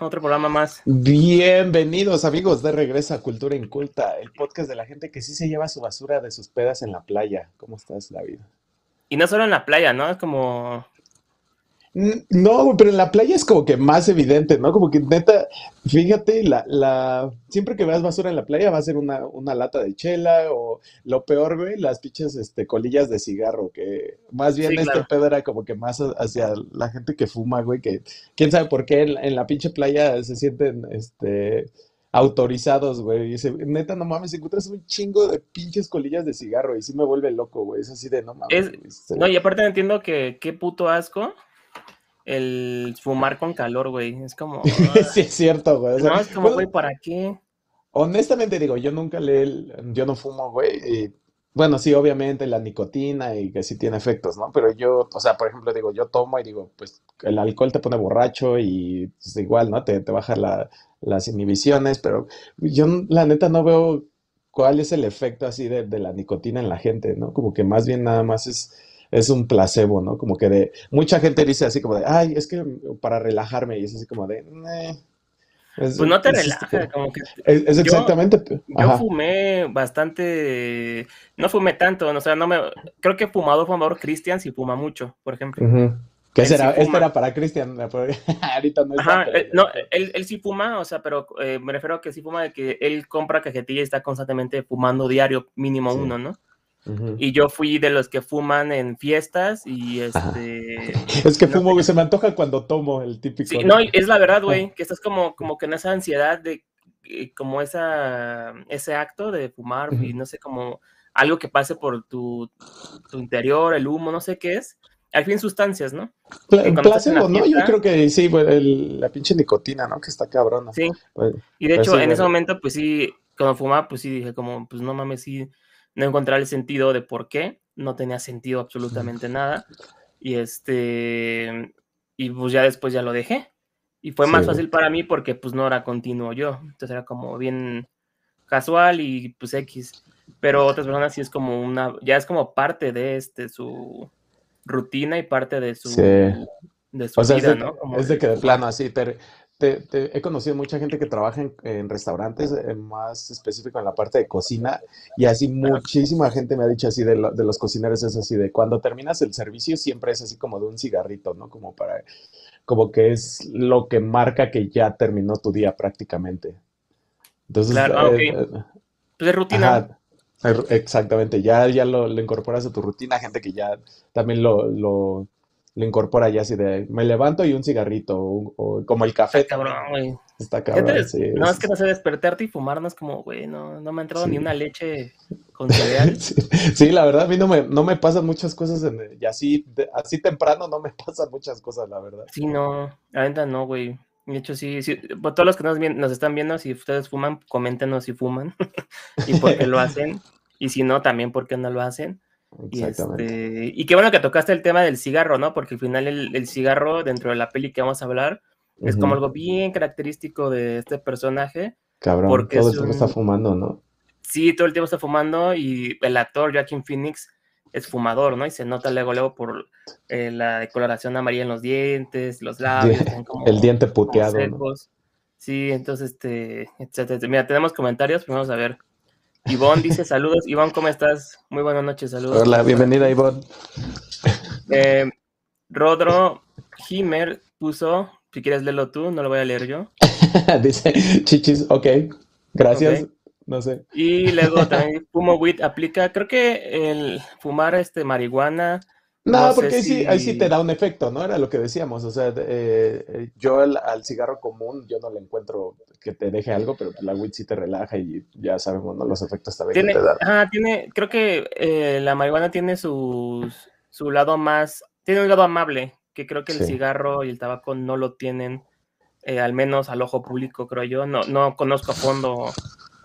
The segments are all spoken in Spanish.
otro programa más. Bienvenidos amigos de Regresa a Cultura Inculta, el podcast de la gente que sí se lleva su basura de sus pedas en la playa. ¿Cómo estás, David? Y no solo en la playa, ¿no? Es como no, pero en la playa es como que más evidente, ¿no? Como que neta, fíjate, la, la, siempre que veas basura en la playa va a ser una, una lata de chela o lo peor, güey, las pinches este, colillas de cigarro, que más bien este pedo era como que más hacia la gente que fuma, güey, que quién sabe por qué en, la pinche playa se sienten, este, autorizados, güey. Y dice, neta, no mames, encuentras un chingo de pinches colillas de cigarro y sí me vuelve loco, güey. Es así de, no mames. no, y aparte entiendo que qué puto asco el fumar con calor, güey. Es como. sí, es cierto, güey. no, es como, güey, ¿para qué? Honestamente digo, yo nunca le. Yo no fumo, güey. Y, bueno, sí, obviamente la nicotina y que sí tiene efectos, ¿no? Pero yo, o sea, por ejemplo, digo, yo tomo y digo, pues el alcohol te pone borracho y es pues, igual, ¿no? Te, te baja las inhibiciones, pero yo la neta no veo cuál es el efecto así de, de la nicotina en la gente, ¿no? Como que más bien nada más es es un placebo, ¿no? Como que de, mucha gente dice así como de, ay, es que para relajarme, y es así como de, pues no te relaja, como que... Es, exactamente... Yo, fumé bastante, no fumé tanto, o sea, no me... Creo que fumador, fumador Cristian sí fuma mucho, por ejemplo. ¿Qué será? Esto era para Cristian, ahorita no Ajá, eh, no, él, él, sí fuma, o sea, pero eh, me refiero a que sí fuma de que él compra cajetilla y está constantemente fumando diario, mínimo uno, ¿no? Y yo fui de los que fuman en fiestas y este... Es que fumo, se me antoja cuando tomo el típico. Sí, no, es la verdad, güey, que estás como, como que en esa ansiedad de, eh, como esa, ese acto de fumar y no sé, como algo que pase por tu, tu, interior, el humo, no sé qué es. Al fin sustancias, ¿no? placebo, ¿no? Yo creo que sí, la pinche nicotina, ¿no? Que está cabrona. Sí. Pues, y de pues hecho, en ese momento, pues sí, cuando fumaba, pues sí dije como, pues no mames, sí no encontrar el sentido de por qué, no tenía sentido absolutamente nada. Y este, y pues ya después ya lo dejé. Y fue más fácil para mí porque pues no era continuo yo. Entonces era como bien casual y pues X. Pero otras personas sí es como una, ya es como parte de este, su rutina y parte de su, de su vida, ¿no? es de que de plano así, te, he conocido mucha gente que trabaja en, restaurantes, eh, más específico en la parte de cocina, y así muchísima gente me ha dicho así de, los cocineros, es así de cuando terminas el servicio siempre es así como de un cigarrito, ¿no? Como para, como que es lo que marca que ya terminó tu día prácticamente. Entonces, claro, ah, eh, eh, pues es rutina. exactamente, ya, ya lo, incorporas a tu rutina, gente que ya también lo le incorpora ya así de me levanto y un cigarrito o, como el café. Está cabrón, güey. Está cabrón, sí, No, es que no sé despertarte y fumar, no es como, güey, no, no me ha entrado ni una leche con cereal. sí, la verdad, a mí no me, no me pasan muchas cosas en, y así, así temprano no me pasan muchas cosas, la verdad. Sí, no, la verdad no, güey. De hecho, sí, sí, por todos los que nos, nos están viendo, si ustedes fuman, coméntenos si fuman y por qué lo hacen. Y si no, también por qué no lo hacen. Y, este, y qué bueno que tocaste el tema del cigarro, ¿no? Porque al final el, cigarro, dentro de la peli que vamos a hablar, es como algo bien característico de este personaje. Cabrón, porque todo el tiempo está fumando, ¿no? Sí, todo el tiempo está fumando y el actor Joaquin Phoenix es fumador, ¿no? Y se nota luego, luego por eh, la decoloración amarilla en los dientes, los labios. el diente puteado. Sí, entonces, este, etcétera. Mira, tenemos comentarios, vamos a ver. Ivonne dice saludos. Ivonne, ¿cómo estás? Muy buenas noches, saludos. Hola, bienvenida, Ivonne. Eh, Rodro Himer puso, si quieres leerlo tú, no lo voy a leer yo. dice chichis, ok, gracias. No sé. Y luego también Fumo Wit aplica, creo que el fumar este marihuana no, porque ahí, sí, ahí sí te da un efecto, ¿no? Era lo que decíamos. O sea, eh, eh, yo al, cigarro común, yo no le encuentro que te deje algo, pero la weed sí te relaja y ya sabemos, ¿no? Los efectos también tiene, te dan. Ajá, tiene, creo que eh, la marihuana tiene su, su lado más, tiene un lado amable, que creo que el cigarro y el tabaco no lo tienen, al menos al ojo público, creo yo. No, no conozco a fondo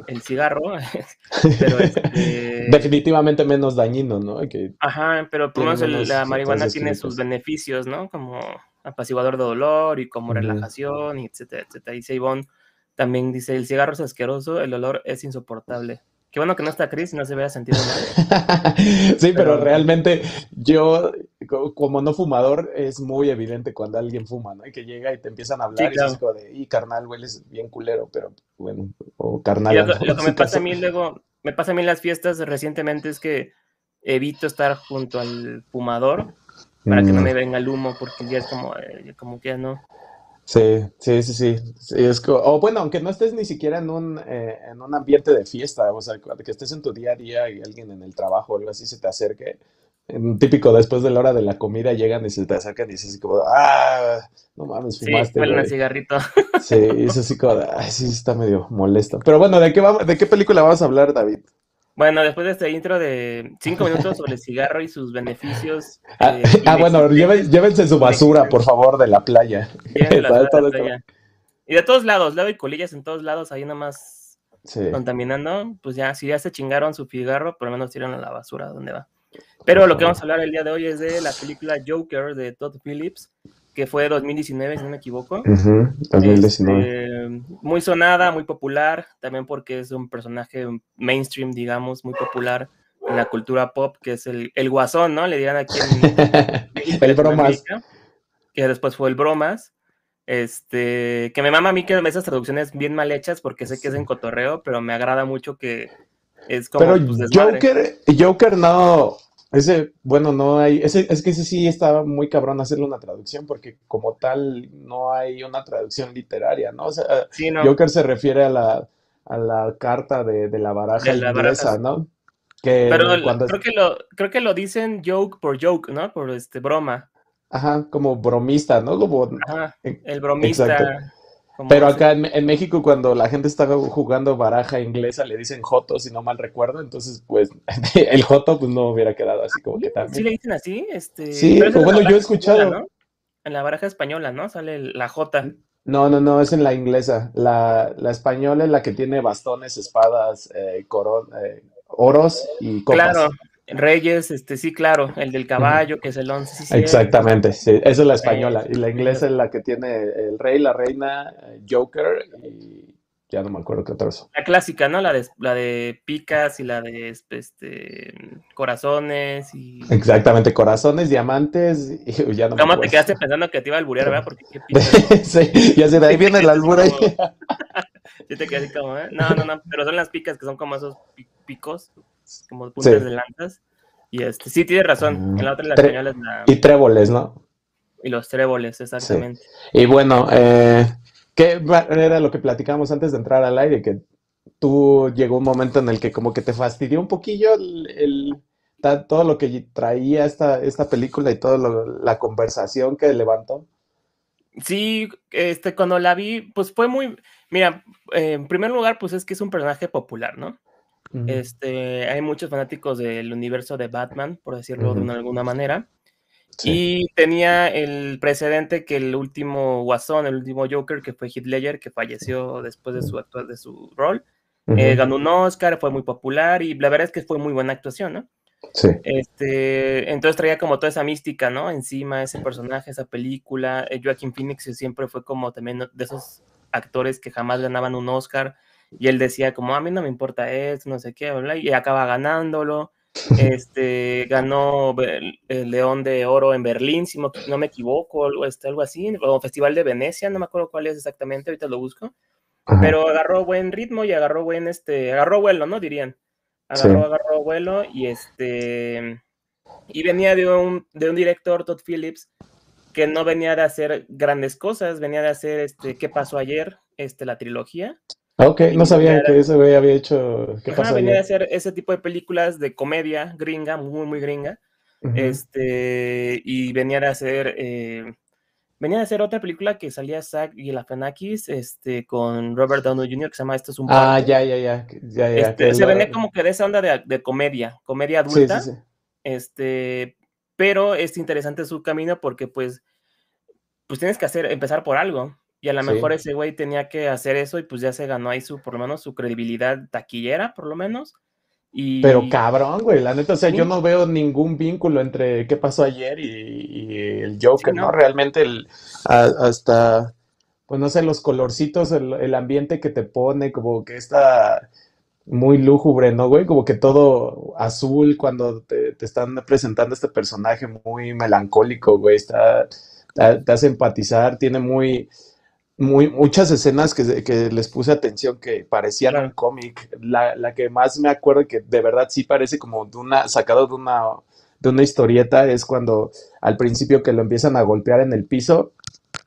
el cigarro, pero este definitivamente menos dañino, ¿no? Ajá, pero por lo menos la marihuana tiene sus beneficios, ¿no? Como apaciguador de dolor y como relajación, y etcétera, etcétera. Y Seibon también dice, el cigarro es asqueroso, el olor es insoportable. Qué bueno que no está Chris, no se vea sentido nada. sí, pero, realmente yo, como no fumador, es muy evidente cuando alguien fuma, ¿no? Y que llega y te empiezan a hablar y es como de, y carnal, hueles bien culero, pero bueno, o carnal. lo, que me pasa a mí luego, me pasa a mí en las fiestas recientemente es que evito estar junto al fumador para que no mm. me venga el humo, porque ya es como, eh, como que ya no. Sí, sí, sí, sí. es o bueno, aunque no estés ni siquiera en un, eh, en un ambiente de fiesta, o sea, que estés en tu día a día y alguien en el trabajo o algo así se te acerque. En, típico, después de la hora de la comida llegan y se te acercan y dices así como, ah, no mames, fumaste. Sí, un cigarrito. Sí, es así como, ay, sí, está medio molesto. Pero bueno, ¿de qué, vamos, ¿de qué película vamos a hablar, David? Bueno, después de este intro de cinco minutos sobre el cigarro y sus beneficios. Ah, eh, ah bueno, llévense su basura, por favor, de la playa. Y de todos lados, lado y colillas en todos lados, ahí nada más contaminando. Pues ya, si ya se chingaron su cigarro, por lo menos tiran a la basura donde va. Pero lo que vamos a hablar el día de hoy es de la película Joker de Todd Phillips, que fue 2019, si no me equivoco. 2019. Este, muy sonada, muy popular, también porque es un personaje mainstream, digamos, muy popular en la cultura pop, que es el, el guasón, ¿no? Le dirán aquí en el bromas. que después fue el bromas. Este, que me mama a mí que esas traducciones bien mal hechas porque sé que es en cotorreo, pero me agrada mucho que es como. Pero pues, Joker, Joker no, ese, bueno, no hay, ese, es que ese sí estaba muy cabrón hacerle una traducción porque como tal no hay una traducción literaria, ¿no? O sea, Joker se refiere a la, a la carta de, la baraja inglesa, ¿no? Que Pero creo, que lo, creo que lo dicen joke por joke, ¿no? Por este broma. Ajá, como bromista, ¿no? Como, Ajá, el bromista. Pero acá en, México, cuando la gente está jugando baraja inglesa, le dicen joto, si no mal recuerdo. Entonces, pues, el joto, pues no hubiera quedado así como que tal. Sí, le dicen así. Este... Sí, bueno, yo he escuchado. En la baraja española, ¿no? Sale la jota. No, no, no, es en la inglesa. La, la española es la que tiene bastones, espadas, eh, eh oros y copas. Claro, Reyes, este sí, claro, el del caballo, que es el 11. Exactamente, sí, esa es la española. y la inglesa es la que tiene el rey, la reina, Joker y ya no me acuerdo qué otra La clásica, ¿no? La de, la de picas y la de este, corazones y... Exactamente, corazones, diamantes y ya no ¿Cómo te quedaste pensando que te iba a alburear, verdad? Porque qué sí, ya sé, de ahí viene el albur Yo te quedé así como, ¿eh? No, no, no, pero son las picas que son como esos picos como puntas de lanzas. Y este, sí, tiene razón. En la otra, la española es la... Y tréboles, ¿no? Y los tréboles, exactamente. Y bueno, eh, ¿qué era lo que platicamos antes de entrar al aire? Que tú llegó un momento en el que como que te fastidió un poquillo el, todo lo que traía esta, esta película y toda la conversación que levantó. Sí, este, cuando la vi, pues fue muy, mira, en primer lugar, pues es que es un personaje popular, ¿no? Este, hay muchos fanáticos del universo de Batman, por decirlo de alguna manera. Y tenía el precedente que el último Guasón, el último Joker, que fue Heath Ledger, que falleció después de su, de su rol, eh, ganó un Oscar, fue muy popular y la verdad es que fue muy buena actuación, ¿no? Sí. Este, entonces traía como toda esa mística, ¿no? Encima ese personaje, esa película. Eh, Joaquin Phoenix siempre fue como también de esos actores que jamás ganaban un Oscar y él decía como, a mí no me importa esto, no sé qué, y acaba ganándolo. Este, ganó el León de Oro en Berlín, si no me equivoco, algo, este, algo así, o Festival de Venecia, no me acuerdo cuál es exactamente, ahorita lo busco. Pero agarró buen ritmo y agarró buen, este, agarró vuelo, ¿no? Dirían. Agarró, agarró vuelo y este, y venía de un, de un director, Todd Phillips, que no venía de hacer grandes cosas, venía de hacer, este, ¿qué pasó ayer? Este, la trilogía. Ah, ok, no sabía que ese güey había hecho. ¿Qué Ajá, venía a hacer ese tipo de películas de comedia gringa, muy, muy gringa. Este, y venía a hacer. Eh, venía a hacer otra película que salía Zack y la Fenakis, este, con Robert Downey Jr., que se llama Esto es un Ah, ya, ya, ya. ya, ya este, se venía como que de esa onda de, de comedia, comedia adulta. Sí, sí, sí. Este, pero es interesante su camino porque, pues, pues tienes que hacer, empezar por algo. Y a lo mejor ese güey tenía que hacer eso y pues ya se ganó ahí su, por lo menos, su credibilidad taquillera, por lo menos. Y... Pero cabrón, güey, la neta, o sea, yo no veo ningún vínculo entre qué pasó ayer y, el Joker, ¿no? Realmente el, hasta, pues no sé, los colorcitos, el, ambiente que te pone, como que esta, muy lúgubre, ¿no, güey? Como que todo azul cuando te, están presentando este personaje muy melancólico, güey. Está, te, hace empatizar, tiene muy, muy, muchas escenas que, que les puse atención que parecían cómic. La, la, que más me acuerdo que de verdad sí parece como de una, sacado de una, de una historieta es cuando al principio que lo empiezan a golpear en el piso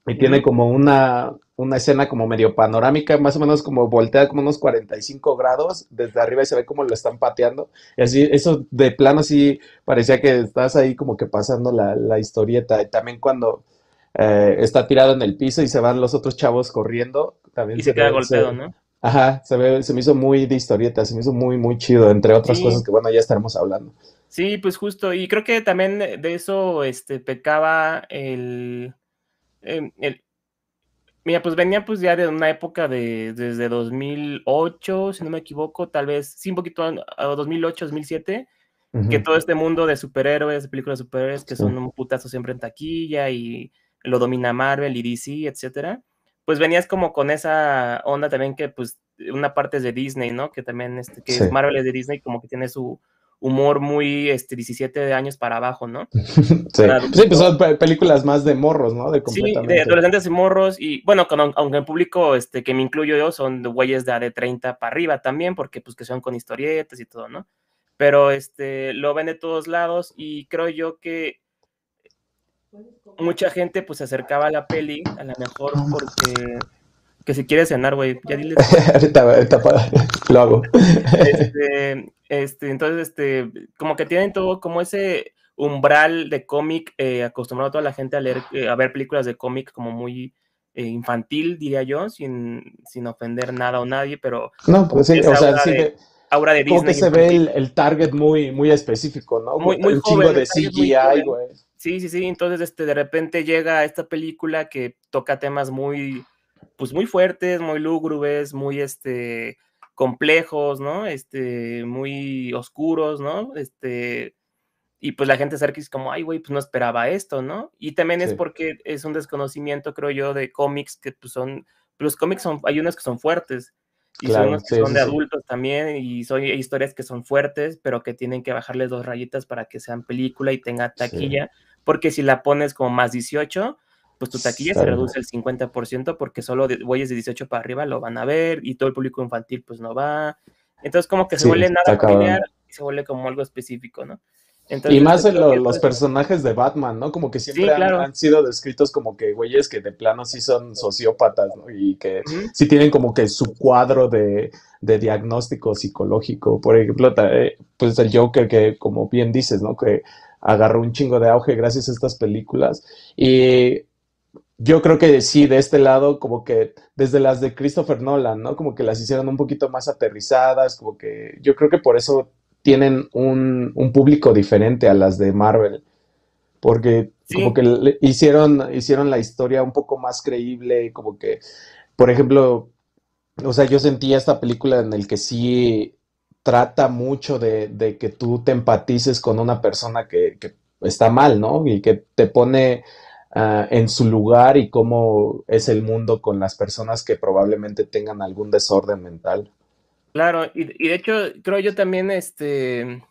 y tiene como una, una escena como medio panorámica, más o menos como voltea como unos 45 grados desde arriba y se ve como lo están pateando. Y así, eso de plano sí parecía que estás ahí como que pasando la, historieta. Y también cuando eh, está tirado en el piso y se van los otros chavos corriendo, también y se, queda golpeado, ¿no? Ajá, se, ve, se me hizo muy de historieta, se me hizo muy, muy chido, entre otras cosas que, bueno, ya estaremos hablando. Sí, pues justo, y creo que también de eso este, pecaba el, em, el, Mira, pues venía pues ya de una época de desde 2008, si no me equivoco, tal vez, sí, un poquito a 2008, 2007, que todo este mundo de superhéroes, de películas de superhéroes, que son un putazo siempre en taquilla y lo domina Marvel y DC, etcétera, pues venías como con esa onda también que pues una parte es de Disney, ¿no? Que también, este, que Marvel es de Disney, como que tiene su, humor muy este, 17 años para abajo, ¿no? sí. pues son películas más de morros, ¿no? De sí, de adolescentes y morros, y bueno, aunque en público este, que me incluyo yo son de güeyes de, de 30 para arriba también, porque pues que son con historietas y todo, ¿no? Pero este, lo ven de todos lados y creo yo que mucha gente pues se acercaba a la peli, a lo mejor porque que si quieres cenar, güey, ya dile. ahorita, ahorita lo hago. Este, este, entonces, este, como que tienen todo como ese umbral de cómic, eh, acostumbrado a toda la gente a leer, eh, a ver películas de cómic como muy eh, infantil, diría yo, sin, sin ofender nada o nadie, pero... No, pues sí, o sea, sí. De, aura de Disney. que se ve el, target muy, muy específico, ¿no? Muy, muy Un chingo de CGI, güey. Sí, sí, sí, entonces, este, de repente llega esta película que toca temas muy pues muy fuertes, muy lúgubres, muy este complejos, ¿no? Este, muy oscuros, ¿no? Este, y pues la gente cerca es como, ay, güey, pues no esperaba esto, ¿no? Y también es porque es un desconocimiento, creo yo, de cómics que pues son, los cómics son, hay unos que son fuertes, y son unos que son de adultos también, y son historias que son fuertes, pero que tienen que bajarles dos rayitas para que sean película y tenga taquilla, porque si la pones como más 18, pues tu taquilla se reduce el 50% porque solo de, güeyes de 18 para arriba lo van a ver y todo el público infantil pues no va. Entonces como que se vuelve nada familiar y se vuelve como algo específico, ¿no? Y más en los personajes de Batman, ¿no? Como que siempre han, sido descritos como que güeyes que de plano sí son sociópatas, ¿no? Y que sí tienen como que su cuadro de, de diagnóstico psicológico. Por ejemplo, eh, pues el Joker que, como bien dices, ¿no? Que agarró un chingo de auge gracias a estas películas. Y yo creo que sí, de este lado, como que desde las de Christopher Nolan, ¿no? Como que las hicieron un poquito más aterrizadas, como que yo creo que por eso tienen un, público diferente a las de Marvel, porque como que hicieron, hicieron la historia un poco más creíble, como que, por ejemplo, o sea, yo sentía esta película en el que sí trata mucho de, de que tú te empatices con una persona que, que está mal, ¿no? Y que te pone Ah, en su lugar y cómo es el mundo con las personas que probablemente tengan algún desorden mental. Claro, y, de hecho creo yo también, este,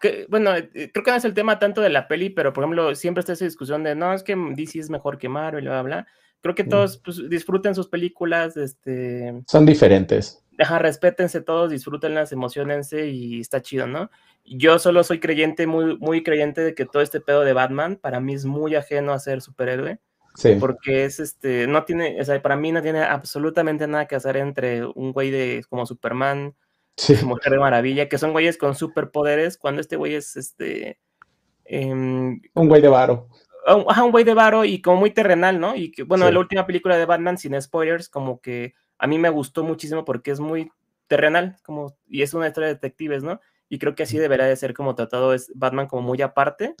que, bueno, eh, creo que no es el tema tanto de la peli, pero por ejemplo siempre está esa discusión de, no, es que DC es mejor que Marvel, bla, bla, bla. Creo que todos pues, disfruten sus películas, este... Son diferentes. Ajá, respétense todos, disfrútenlas, emocionense y está chido, ¿no? yo solo soy creyente, muy, muy creyente de que todo este pedo de Batman para mí es muy ajeno a ser superhéroe. Sí. Porque es este, no tiene, o sea, para mí no tiene absolutamente nada que hacer entre un güey de como Superman, sí. Mujer de Maravilla, que son güeyes con superpoderes, cuando este güey es este. Em, un güey de varo. Ajá, un güey de varo y como muy terrenal, ¿no? Y que, bueno, la última película de Batman, sin spoilers, como que a mí me gustó muchísimo porque es muy terrenal, como, y es una historia de detectives, ¿no? Y creo que así debería de ser como tratado es Batman como muy aparte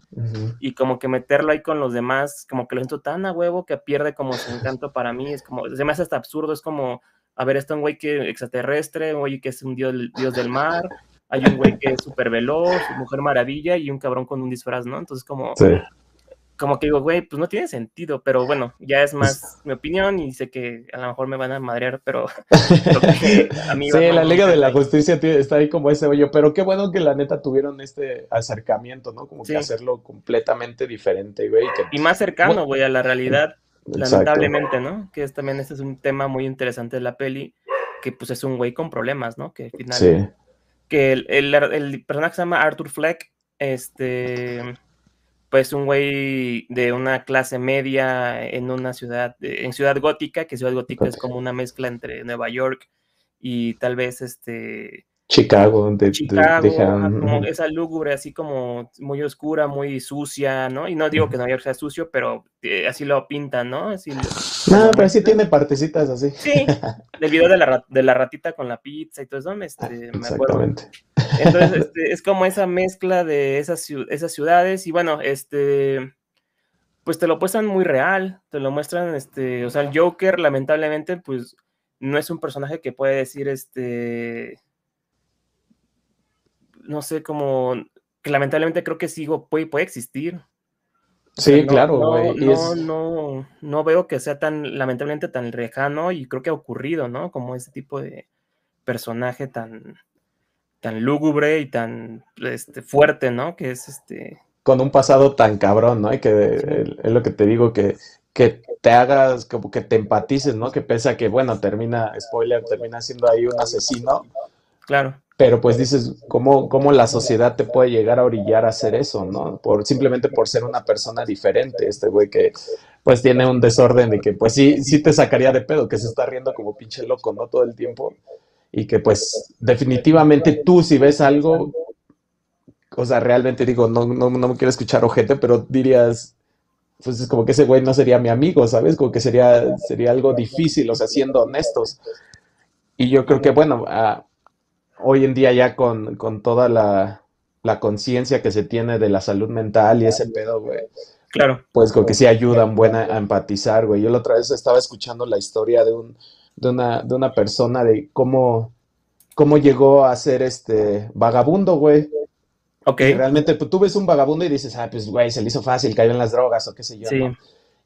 y como que meterlo ahí con los demás, como que lo siento tan a huevo que pierde como su encanto para mí, es como, se me hace hasta absurdo, es como, a ver, está un güey que extraterrestre, un güey que es un dios, dios del mar, hay un güey que es súper veloz, mujer maravilla y un cabrón con un disfraz, ¿no? Entonces como... como que digo, güey, pues no tiene sentido, pero bueno, ya es más mi opinión y sé que a lo mejor me van a madrear, pero a mí Sí, la Liga de la Justicia está ahí como ese hoyo, pero qué bueno que la neta tuvieron este acercamiento, ¿no? Como que hacerlo completamente diferente, güey. y más cercano, güey, a la realidad, lamentablemente, ¿no? Que es, también este es un tema muy interesante de la peli, que pues es un güey con problemas, ¿no? Que al final... Sí. Que el, el, el personaje se llama Arthur Fleck, este pues un güey de una clase media en una ciudad, en ciudad gótica, que ciudad gótica es como una mezcla entre Nueva York y tal vez este Chicago, de, Chicago, como esa lúgubre, así como muy oscura, muy sucia, ¿no? Y no digo que Nueva York sea sucio, pero eh, así lo pintan, ¿no? Así, no, pero sí tiene partecitas así. Sí, el video de la, de la ratita con la pizza y todo eso, este, me acuerdo. Entonces, este, es como esa mezcla de esas, esas ciudades y bueno, este, pues te lo muestran muy real, te lo muestran, este, o sea, el Joker lamentablemente, pues no es un personaje que puede decir, este no sé, como que lamentablemente creo que sí puede, puede existir. Sí, claro, no, no, no, veo que sea tan, lamentablemente, tan lejano y creo que ha ocurrido, ¿no? Como ese tipo de personaje tan, tan lúgubre y tan este, fuerte, ¿no? Que es este. Con un pasado tan cabrón, ¿no? Y que es lo que te digo, que, que te hagas, como que te empatices, ¿no? Que pese a que, bueno, termina, spoiler, termina siendo ahí un asesino. Claro pero pues dices, ¿cómo, ¿cómo, la sociedad te puede llegar a orillar a hacer eso, no? Por, simplemente por ser una persona diferente, este güey que pues tiene un desorden y que pues sí, sí te sacaría de pedo, que se está riendo como pinche loco, ¿no? Todo el tiempo. Y que pues definitivamente tú si ves algo, o sea, realmente digo, no, no, no me quiero escuchar ojete, pero dirías, pues es como que ese güey no sería mi amigo, ¿sabes? Como que sería, sería algo difícil, o sea, siendo honestos. Y yo creo que, bueno, a, hoy en día ya con, toda la, conciencia que se tiene de la salud mental y ese pedo, güey. Claro. Pues como que sí ayudan buena a empatizar, güey. Yo la otra vez estaba escuchando la historia de, un, de, una, de una persona de cómo, cómo llegó a ser este vagabundo, güey. Ok. realmente pues, tú ves un vagabundo y dices, ah, pues, güey, se le hizo fácil, cayó en las drogas o qué sé yo. Sí.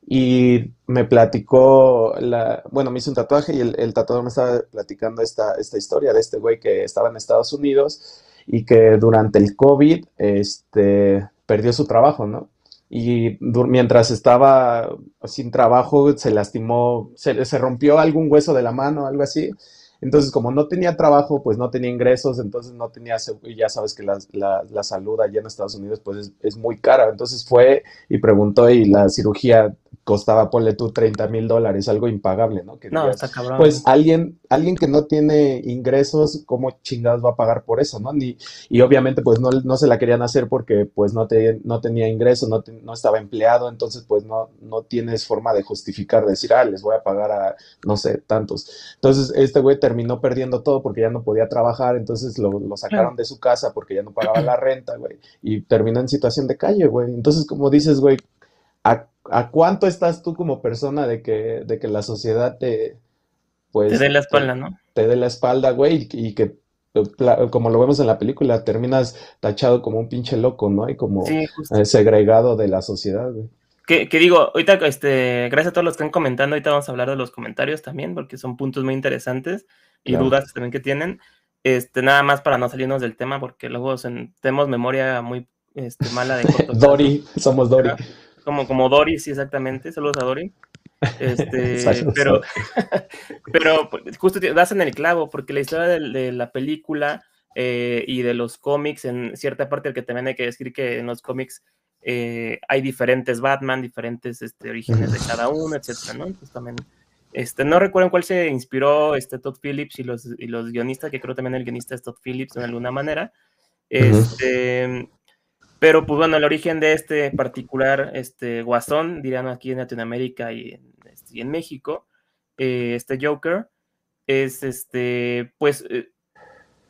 Y me platicó, la, bueno, me hizo un tatuaje y el, tatuador me estaba platicando esta, esta historia de este güey que estaba en Estados Unidos y que durante el COVID este, perdió su trabajo, ¿no? Y mientras estaba sin trabajo se lastimó, se, se rompió algún hueso de la mano, algo así. Entonces, como no tenía trabajo, pues no tenía ingresos, entonces no tenía, ya sabes que la, la, salud allá en Estados Unidos, pues es, es, muy cara. Entonces fue y preguntó y la cirugía costaba, ponle tú, 30 mil dólares, algo impagable, ¿no? Que no, está cabrón. Pues alguien, alguien que no tiene ingresos, ¿cómo chingados va a pagar por eso, no? Ni, y obviamente, pues no, no se la querían hacer porque, pues, no, te, no tenía ingresos, no, no estaba empleado, entonces, pues, no, no tienes forma de justificar, decir, ah, les voy a pagar a, no sé, tantos. Entonces, este güey terminó perdiendo todo porque ya no podía trabajar, entonces lo, lo sacaron de su casa porque ya no pagaba la renta, güey, y terminó en situación de calle, güey. Entonces, como dices, güey, ¿a ¿A cuánto estás tú como persona de que, de que la sociedad te... Pues, te dé la espalda, ¿no? Te dé la espalda, güey, y, que como lo vemos en la película, terminas tachado como un pinche loco, ¿no? Y como eh, segregado de la sociedad, güey. Que, digo, ahorita, este, gracias a todos los que están comentando, ahorita vamos a hablar de los comentarios también, porque son puntos muy interesantes y dudas también que tienen. Este, nada más para no salirnos del tema, porque luego tenemos memoria muy este, mala de Dori, somos Dori. Como, como Dory, sí, exactamente. Saludos a Dory. Este, pero, pero pues, justo das en el clavo, porque la historia de, la película eh, y de los cómics, en cierta parte, el que también hay que decir que en los cómics eh, hay diferentes Batman, diferentes este, orígenes de cada uno, etcétera, ¿no? Entonces también, este, no recuerdo en cuál se inspiró este Todd Phillips y los, y los guionistas, que creo también el guionista es Todd Phillips de alguna manera. Este, pero pues bueno, el origen de este particular este, guasón, dirían aquí en Latinoamérica y en, este, en México, eh, este Joker, es este, pues eh,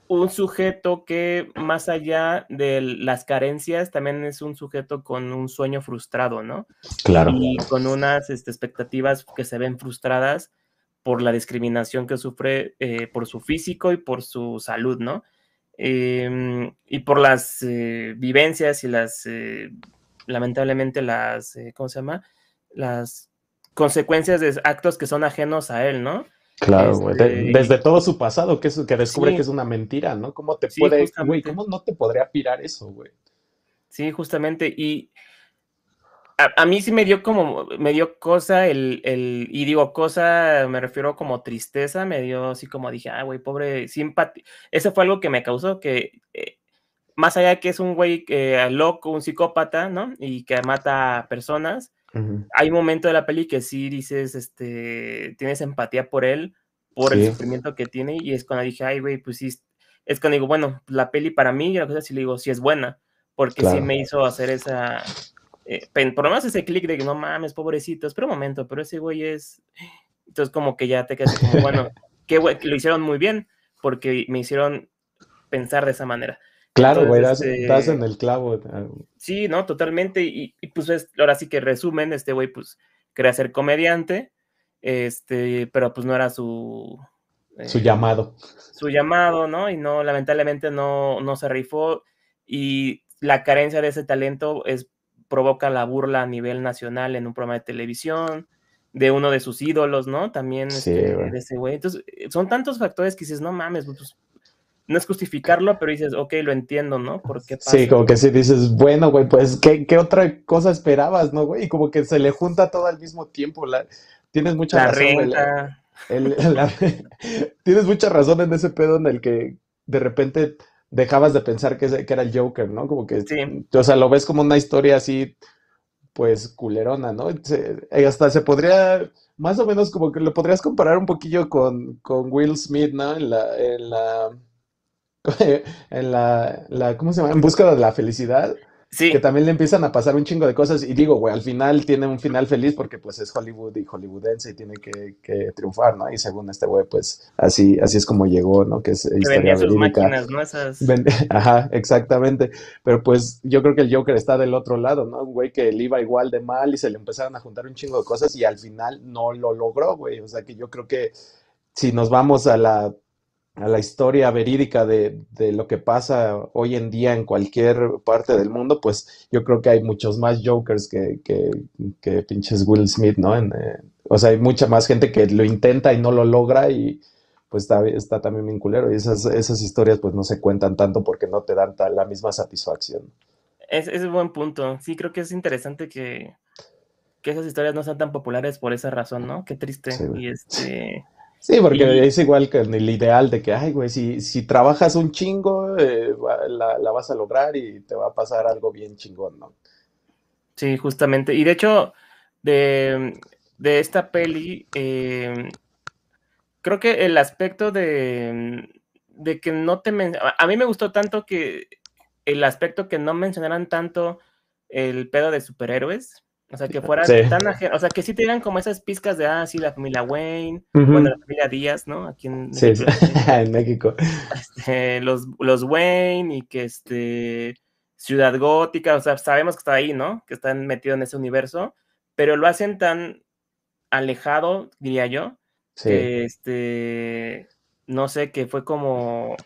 un sujeto que más allá de las carencias, también es un sujeto con un sueño frustrado, ¿no? Claro. Y con unas este, expectativas que se ven frustradas por la discriminación que sufre eh, por su físico y por su salud, ¿no? Em, y por las eh, vivencias y las, eh, lamentablemente las, eh, ¿cómo se llama? Las consecuencias de actos que son ajenos a él, ¿no? Claro, güey. Este, desde todo su pasado, que, es, que descubre que es una mentira, ¿no? ¿Cómo te puede, güey, cómo no te podría pirar eso, güey? Sí, justamente. Y a, mí sí me dio como, me dio cosa el, el, y digo cosa, me refiero como tristeza, me dio así como dije, ah, güey, pobre, simpatía. Eso fue algo que me causó que, eh, más allá de que es un güey eh, loco, un psicópata, ¿no? Y que mata a personas, hay un momento de la peli que sí dices, este, tienes empatía por él, por el sufrimiento que tiene, y es cuando dije, ay, güey, pues sí, es cuando digo, bueno, la peli para mí, la cosa sí le digo, sí es buena, porque sí me hizo hacer esa, eh, por lo menos ese clic de que no mames, pobrecito, espera un momento, pero ese güey es, entonces como que ya te quedas como, bueno, qué güey, lo hicieron muy bien, porque me hicieron pensar de esa manera. Claro, güey, este estás en el clavo. Ah, sí, no, totalmente. Y, pues ahora sí que resumen, este güey pues quería ser comediante, este, pero pues no era su... su llamado. Su llamado, ¿no? Y no, lamentablemente no, no se rifó y la carencia de ese talento es, provoca la burla a nivel nacional en un programa de televisión, de uno de sus ídolos, ¿no? También este, de ese güey. Entonces, son tantos factores que dices, no mames, pues no es justificarlo, pero dices, ok, lo entiendo, ¿no? ¿Por qué pasa? Sí, como que sí dices, bueno, güey, pues, ¿qué, otra cosa esperabas, no, güey? Y como que se le junta todo al mismo tiempo. La, tienes mucha razón. tienes mucha razón en ese pedo en el que de repente dejabas de pensar que, que era el Joker, ¿no? Como que, sí. o sea, lo ves como una historia así, pues, culerona, ¿no? y hasta se podría, más o menos como que lo podrías comparar un poquillo con, con Will Smith, ¿no? En la, en la en la, la, ¿cómo se llama? En busca de la felicidad. Sí. Que también le empiezan a pasar un chingo de cosas. Y digo, güey, al final tiene un final feliz porque pues es Hollywood y hollywoodense y tiene que, que triunfar, ¿no? Y según este güey, pues así, así es como llegó, ¿no? Que es historia sus máquinas, ¿no? Esas... Ajá, exactamente. Pero pues yo creo que el Joker está del otro lado, ¿no? Un güey que le iba igual de mal y se le empezaron a juntar un chingo de cosas y al final no lo logró, güey. O sea que yo creo que si nos vamos a la a la historia verídica de, lo que pasa hoy en día en cualquier parte del mundo, pues yo creo que hay muchos más Jokers que, que, pinches Will Smith, ¿no? En, eh, o sea, hay mucha más gente que lo intenta y no lo logra y pues está, está también bien culero. Y esas, esas historias pues no se cuentan tanto porque no te dan la misma satisfacción. Es, es un buen punto. Sí, creo que es interesante que, que esas historias no sean tan populares por esa razón, ¿no? Qué triste. y este Sí, porque es igual que el ideal de que, ay, güey, si, si trabajas un chingo, eh, la, vas a lograr y te va a pasar algo bien chingón, ¿no? Sí, justamente. Y de hecho, de, esta peli, em, creo que el aspecto de, de que no te... A mí me gustó tanto que el aspecto que no mencionaran tanto el pedo de superhéroes, o sea, que fuera tan ajeno, o sea, que sí te dieran como esas pizcas de, ah, sí, la familia Wayne, bueno, la familia Díaz, ¿no? Aquí en, sí, en México. Este, los, los Wayne y que este, Ciudad Gótica, o sea, sabemos que está ahí, ¿no? Que están metidos en ese universo, pero lo hacen tan alejado, diría yo, sí. que este, no sé, que fue como,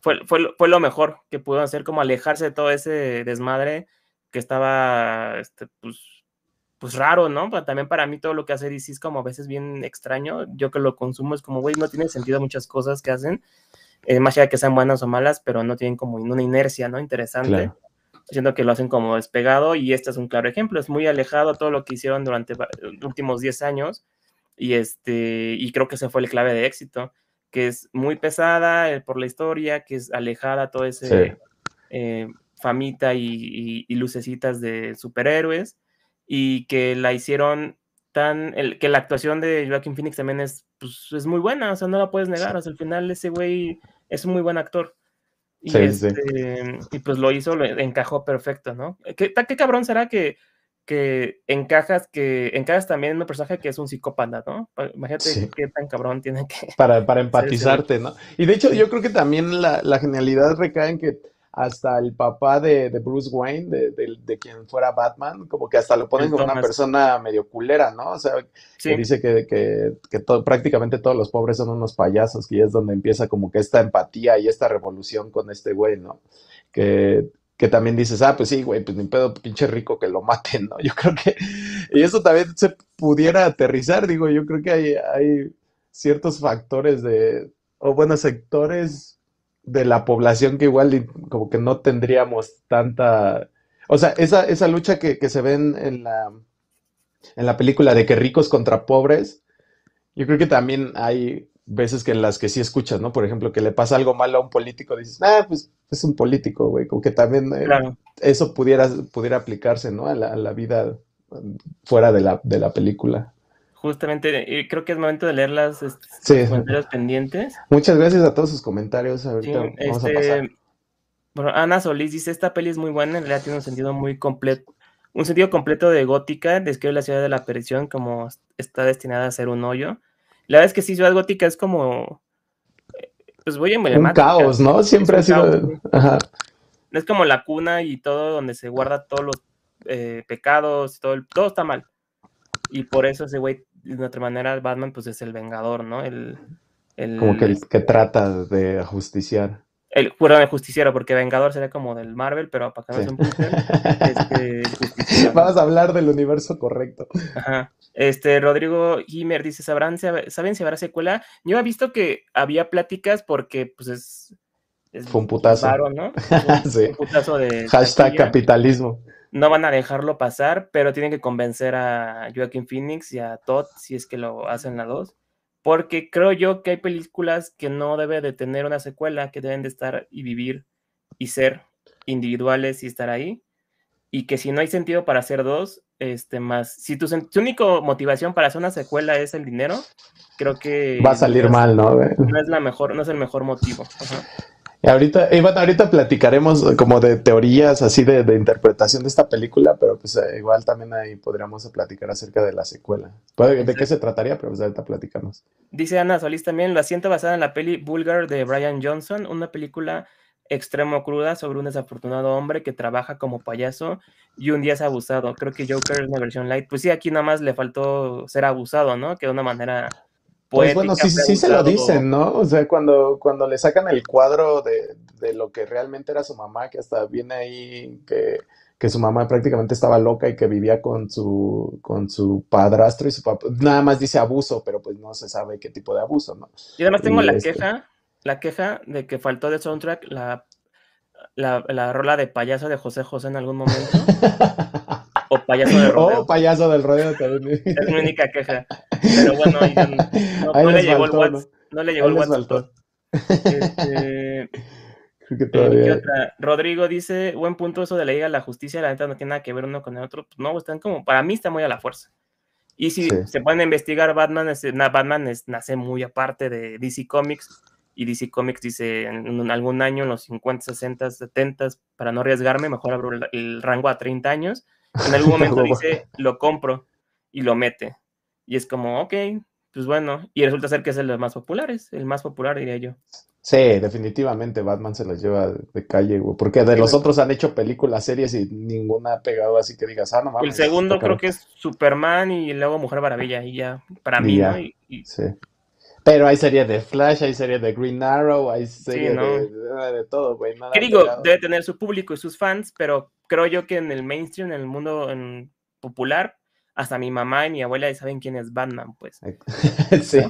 fue, fue, fue lo mejor que pudieron hacer, como alejarse de todo ese desmadre que estaba, este, pues, pues raro, ¿no? Pero también para mí todo lo que hace DC es como a veces bien extraño. Yo que lo consumo es como, güey, no tiene sentido muchas cosas que hacen, eh, más allá de que sean buenas o malas, pero no tienen como una inercia, ¿no? Interesante. Siento que lo hacen como despegado y este es un claro ejemplo. Es muy alejado todo lo que hicieron durante los últimos 10 años y, este, y creo que ese fue el clave de éxito, que es muy pesada eh, por la historia, que es alejada todo ese eh, famita y lucecitas de superhéroes y que la hicieron tan, el, que la actuación de Joaquin Phoenix también es, pues, es muy buena, o sea, no la puedes negar, o sea, al final ese güey es un muy buen actor. Y, este, y pues lo hizo, lo encajó perfecto, ¿no? ¿Qué, qué cabrón será que, que encajas, que encajas también en un personaje que es un psicópata, ¿no? Imagínate qué tan cabrón tiene que... Para, para empatizarte, ¿no? Y de hecho yo creo que también la, la genialidad recae en que hasta el papá de, Bruce Wayne, de, quien fuera Batman, como que hasta lo ponen como una persona medio culera, ¿no? O sea, que dice que, que, prácticamente todos los pobres son unos payasos, que es donde empieza como que esta empatía y esta revolución con este güey, ¿no? Que que también dices, ah, pues sí, güey, pues ni pedo, pinche rico que lo maten, ¿no? Yo creo que, y eso también se pudiera aterrizar, digo, yo creo que hay, hay ciertos factores de, o bueno, sectores de la población que igual como que no tendríamos tanta, o sea, esa, esa lucha que, que se ven en la, en la película de que ricos contra pobres, yo creo que también hay veces que en las que sí escuchas, ¿no? Por ejemplo, que le pasa algo malo a un político, dices, ah, pues es un político, güey, como que también eh, eso pudiera, pudiera aplicarse, ¿no? A la, vida fuera de la, de la película. Justamente, creo que es momento de leer las este, comentarios pendientes. Muchas gracias a todos sus comentarios. Ahorita vamos a pasar. Este, bueno, Ana Solís dice, esta peli es muy buena, en realidad tiene un sentido muy completo, un sentido completo de gótica, describe la ciudad de la perdición como está destinada a ser un hoyo. La verdad es que sí, Ciudad Gótica es como. Pues voy Un caos, ¿no? Siempre ha sido. Es como la cuna y todo donde se guarda todos los eh, pecados, todo, todo está mal. Y por eso ese güey, de otra manera, Batman, pues es el vengador, ¿no? El. como que, el, que trata de ajusticiar el jurado de justiciero, porque Vengador sería como del Marvel, pero para que no se este, Vamos a hablar del universo correcto. Ajá. Este, Rodrigo Himer dice, ¿sabrán, ¿saben si habrá secuela? Yo he visto que había pláticas porque, pues, es... Fue un putazo. ¿no? Un, putazo de... Hashtag capitalismo. No van a dejarlo pasar, pero tienen que convencer a Joaquin Phoenix y a Todd si es que lo hacen la dos porque creo yo que hay películas que no debe de tener una secuela, que deben de estar y vivir y ser individuales y estar ahí, y que si no hay sentido para hacer dos, este más, si tu, tu única motivación para hacer una secuela es el dinero, creo que va a salir mal, ¿no? No es la mejor, no es el mejor motivo. Ahorita, Iván, ahorita platicaremos como de teorías así de, interpretación de esta película, pero pues eh, igual también ahí podríamos platicar acerca de la secuela. ¿De qué se trataría? Pero pues ahorita platicamos. Dice Ana Solís también, lo asiento basada en la peli Bulgar de Brian Johnson, una película extremo cruda sobre un desafortunado hombre que trabaja como payaso y un día es abusado. Creo que Joker es una versión light. Pues sí, aquí nada más le faltó ser abusado, ¿no? Que de una manera pues bueno, sí, sí se lo dicen, ¿no? O sea, cuando, cuando le sacan el cuadro de, de lo que realmente era su mamá, que hasta viene ahí que, que, su mamá prácticamente estaba loca y que vivía con su, con su padrastro y su papá. Nada más dice abuso, pero pues no se sabe qué tipo de abuso, ¿no? Y además tengo la este queja, la queja de que faltó de soundtrack la, la, la rola de payaso de José José en algún momento. O payaso del rodeo. Oh, payaso del rodeo también. Es mi única queja. Pero bueno, no, le llegó el WhatsApp. No le llegó el WhatsApp. Este, Creo que todavía... Rodrigo dice, buen punto eso de la Liga de la Justicia, la neta no tiene nada que ver uno con el otro. Pues no, están como, para mí está muy a la fuerza. Y si se pueden investigar, Batman, es, Batman es, nace muy aparte de DC Comics. Y DC Comics dice, en, algún año, en los 50, 60, 70, para no arriesgarme, mejor abro el rango a 30 años en algún momento dice, lo compro y lo mete. Y es como, ok, pues bueno. Y resulta ser que es el de los más populares, el más popular, diría yo. Sí, definitivamente Batman se los lleva de calle, güey. Porque de los otros han hecho películas, series y ninguna ha pegado así que digas, ah, no mames. El segundo creo que es Superman y luego Mujer Maravilla, y ya, para mí, ¿no? Sí. Pero hay series de Flash, hay series de Green Arrow, hay series de, todo, güey. ¿Qué digo? Debe tener su público y sus fans, pero creo yo que en el mainstream, en el mundo popular, hasta mi mamá y mi abuela saben quién es Batman, pues. sí.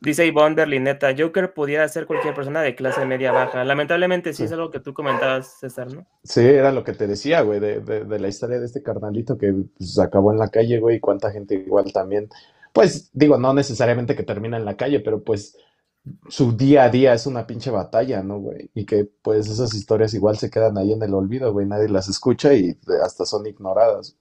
dice Yvonne Berlineta, Joker pudiera ser cualquier persona de clase media baja. Lamentablemente sí, es algo que tú comentabas, César, ¿no? Sí, era lo que te decía, güey, de, de, la historia de este carnalito que pues, acabó en la calle, güey, y cuánta gente igual también pues digo, no necesariamente que termina en la calle, pero pues su día a día es una pinche batalla, ¿no, güey? Y que pues esas historias igual se quedan ahí en el olvido, güey, nadie las escucha y hasta son ignoradas.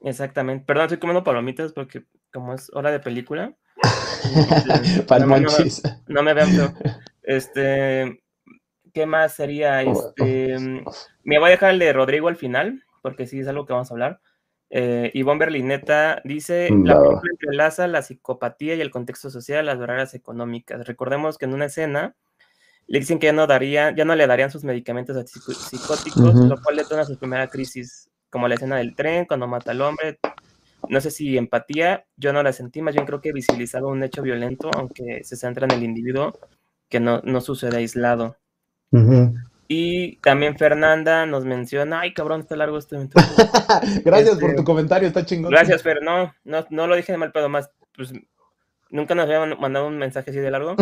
Exactamente. Perdón, estoy comiendo palomitas porque como es hora de película. Palmonchis. no, no, me vean, pero este, ¿qué más sería? Este, me voy a dejar el de Rodrigo al final, porque sí es algo que vamos a hablar. Eh, Ivonne Berlineta dice, la película entrelaza la psicopatía y el contexto social, las barreras económicas. Recordemos que en una escena le dicen que ya no, daría, ya no le darían sus medicamentos psicóticos, lo cual detona su primera crisis, como la escena del tren, cuando mata al hombre. No sé si empatía, yo no la sentí, más bien creo que visibilizaba un hecho violento, aunque se centra en el individuo, que no, no sucede aislado. Y también Fernanda nos menciona, ay cabrón, está largo este Gracias por este, tu comentario, está chingón. Gracias, Fer, no, no, lo dije de mal pedo, más, pues nunca nos había mandado un mensaje así de largo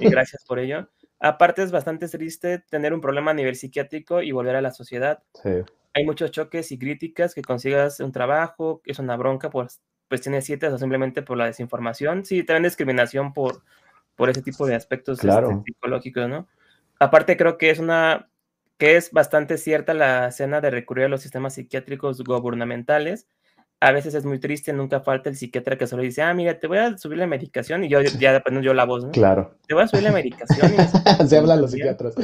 y gracias por ello. Aparte es bastante triste tener un problema a nivel psiquiátrico y volver a la sociedad. Sí. Hay muchos choques y críticas que consigas un trabajo, es una bronca, pues, pues tienes siete o simplemente por la desinformación. Sí, también discriminación por, por ese tipo de aspectos este, psicológicos, ¿no? Aparte creo que es una que es bastante cierta la escena de recurrir a los sistemas psiquiátricos gubernamentales. A veces es muy triste, nunca falta el psiquiatra que solo dice, ah, mira, te voy a subir la medicación y yo ya depende yo la voz, ¿no? Claro. Te voy a subir la medicación. Se hablan los psiquiatras.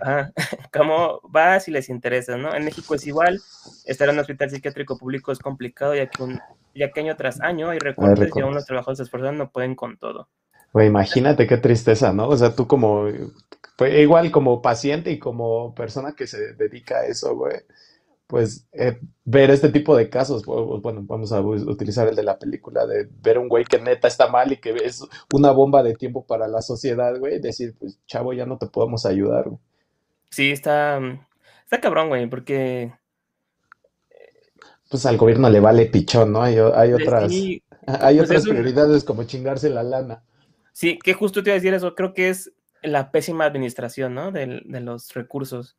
Ajá. ¿Cómo va si les interesa, no? En México es igual, estar en un hospital psiquiátrico público es complicado ya que, ya que año tras año hay recortes, y aún los trabajadores esforzados no pueden con todo. Güey, imagínate qué tristeza, ¿no? O sea, tú como pues igual como paciente y como persona que se dedica a eso, güey, pues eh, ver este tipo de casos, bueno, vamos a utilizar el de la película, de ver un güey que neta está mal y que es una bomba de tiempo para la sociedad, güey, decir, pues chavo, ya no te podemos ayudar. Güey. Sí, está, está cabrón, güey, porque... Pues al gobierno le vale pichón, ¿no? Hay, hay pues otras, hay pues otras prioridades como chingarse la lana. Sí, que justo te iba a decir eso, creo que es la pésima administración, ¿no? De, los recursos.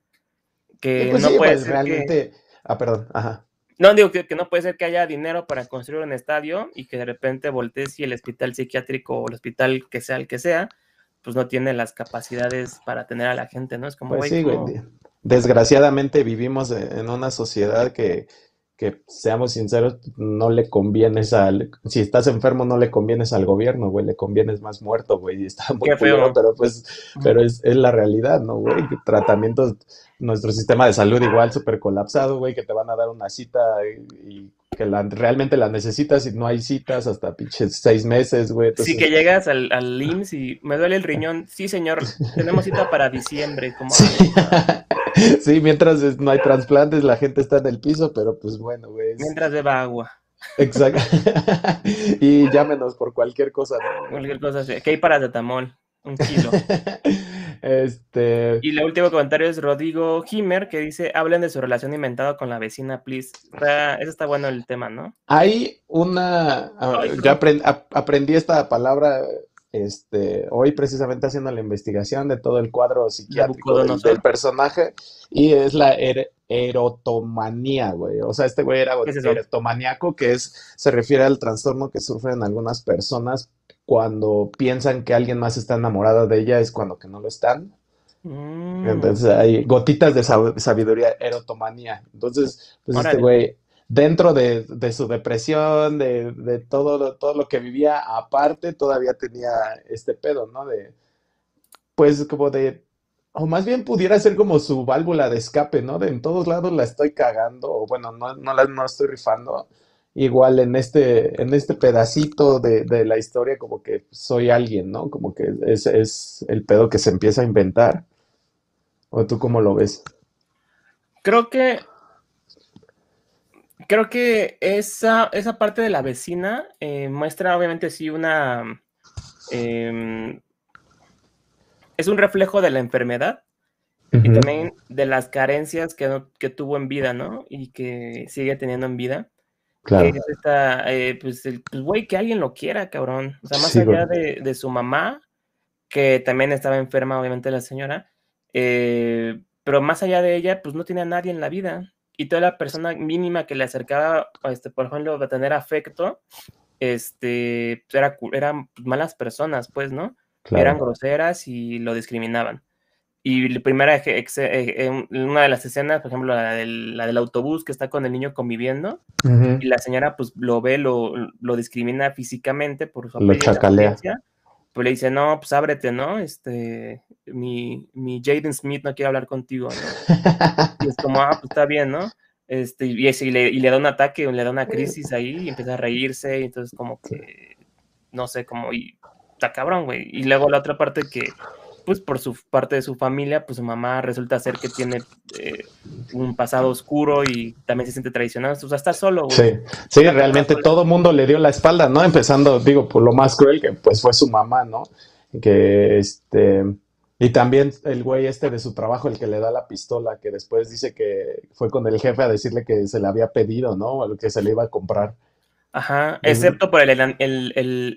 Que pues no puede pues, ser realmente... Ah, perdón, ajá. No, digo que, no puede ser que haya dinero para construir un estadio y que de repente voltees y el hospital psiquiátrico o el hospital que sea el que sea, pues no tiene las capacidades para tener a la gente, ¿no? Es como, pues sí, güey. Desgraciadamente vivimos en una sociedad que que seamos sinceros, no le convienes al, si estás enfermo no le convienes al gobierno, güey, le convienes más muerto, güey, y está muy feo, pero pues, pero es, es, la realidad, ¿no, güey? Tratamientos, nuestro sistema de salud igual súper colapsado, güey, que te van a dar una cita y, que la, realmente la necesitas y no hay citas hasta pinches seis meses, güey. Sí, que llegas al, al IMSS y me duele el riñón, sí, señor, tenemos cita para diciembre, como... Sí, mientras no hay trasplantes, la gente está en el piso, pero pues bueno, güey. Mientras beba agua. Exacto. y llámenos por cualquier cosa. Cualquier cosa, sí. Que hay paracetamol, un kilo. este... Y el último comentario es Rodrigo Himer, que dice, hablen de su relación inventada con la vecina, please. Eso está bueno el tema, ¿no? Hay una... Ah, ya aprendí esta palabra este, hoy precisamente haciendo la investigación de todo el cuadro psiquiátrico del, personaje y es la erotomanía, güey. O sea, este güey era erotomaníaco, que es, se refiere al trastorno que sufren algunas personas cuando piensan que alguien más está enamorado de ella, es cuando que no lo están. Mm. Entonces hay gotitas de sabiduría, erotomanía. Entonces, pues este güey dentro de, su depresión, de, todo, lo, todo lo que vivía aparte, todavía tenía este pedo, ¿no? De, pues como de, o más bien pudiera ser como su válvula de escape, ¿no? De en todos lados la estoy cagando, o bueno, no, no la no estoy rifando. Igual en este, en este pedacito de, de, la historia, como que soy alguien, ¿no? Como que es, es el pedo que se empieza a inventar. ¿O tú cómo lo ves? Creo que creo que esa, esa parte de la vecina eh, muestra obviamente sí una... Em, es un reflejo de la enfermedad y también de las carencias que, que, tuvo en vida, ¿no? Y que sigue teniendo en vida. Claro. Eh, pues, el, pues, güey, que alguien lo quiera, cabrón. O sea, más allá de, de, su mamá, que también estaba enferma, obviamente, la señora, eh, pero más allá de ella, pues no tiene a nadie en la vida y toda la persona mínima que le acercaba, este, por ejemplo, a tener afecto, este, pues, era, eran malas personas, pues, ¿no? Eran groseras y lo discriminaban. Y la primera, eh, eh, una de las escenas, por ejemplo, la del, la del autobús que está con el niño conviviendo, y la señora pues lo ve, lo, lo discrimina físicamente por su lo chacalea pues le dice, no, pues ábrete, ¿no? Este, mi, mi Jaden Smith no quiere hablar contigo, ¿no? y es como, ah, pues está bien, ¿no? Este, y, y, le, y le da un ataque, le da una crisis ahí, y empieza a reírse, y entonces como que, no sé, como, y está cabrón, güey. Y luego la otra parte que, pues por su parte de su familia, pues su mamá resulta ser que tiene eh, un pasado oscuro y también se siente traicionado, o sea, está solo. Güey. Sí, sí, realmente todo mundo le dio la espalda, ¿no? Empezando, digo, por lo más cruel que pues fue su mamá, ¿no? Que este, Y también el güey este de su trabajo, el que le da la pistola, que después dice que fue con el jefe a decirle que se le había pedido, ¿no? O que se le iba a comprar. Ajá, excepto por el,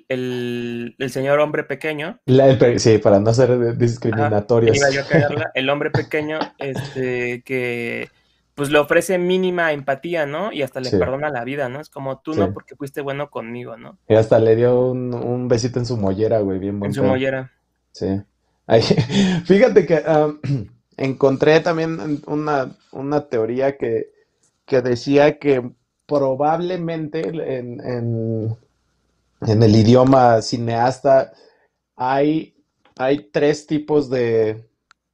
el, señor hombre pequeño. sí, para no ser discriminatorios. el hombre pequeño, este, que pues le ofrece mínima empatía, ¿no? Y hasta le perdona la vida, ¿no? Es como tú no, porque fuiste bueno conmigo, ¿no? Y hasta le dio un, besito en su mollera, güey, bien bueno. En su mollera. Sí. fíjate que encontré también una, una teoría que, que decía que probablemente en, en, el idioma cineasta hay, hay tres tipos de,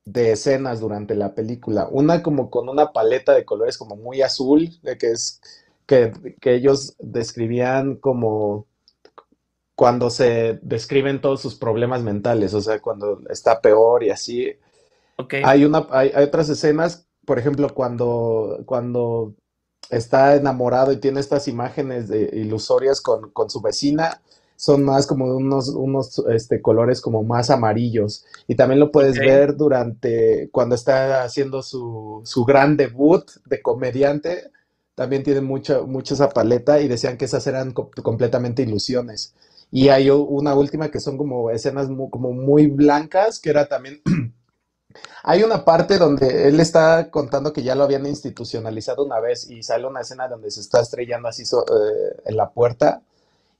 de, escenas durante la película. Una como con una paleta de colores como muy azul, de que es que, ellos describían como cuando se describen todos sus problemas mentales, o sea, cuando está peor y así. Hay, una, hay, hay, otras escenas, por ejemplo, cuando, cuando está enamorado y tiene estas imágenes de, ilusorias con, su vecina, son más como unos, unos este, colores como más amarillos. Y también lo puedes ver durante cuando está haciendo su, su, gran debut de comediante. También tiene mucha, mucha esa paleta y decían que esas eran completamente ilusiones. Y hay una última que son como escenas como muy blancas, que era también Hay una parte donde él está contando que ya lo habían institucionalizado una vez y sale una escena donde se está estrellando así eh, en la puerta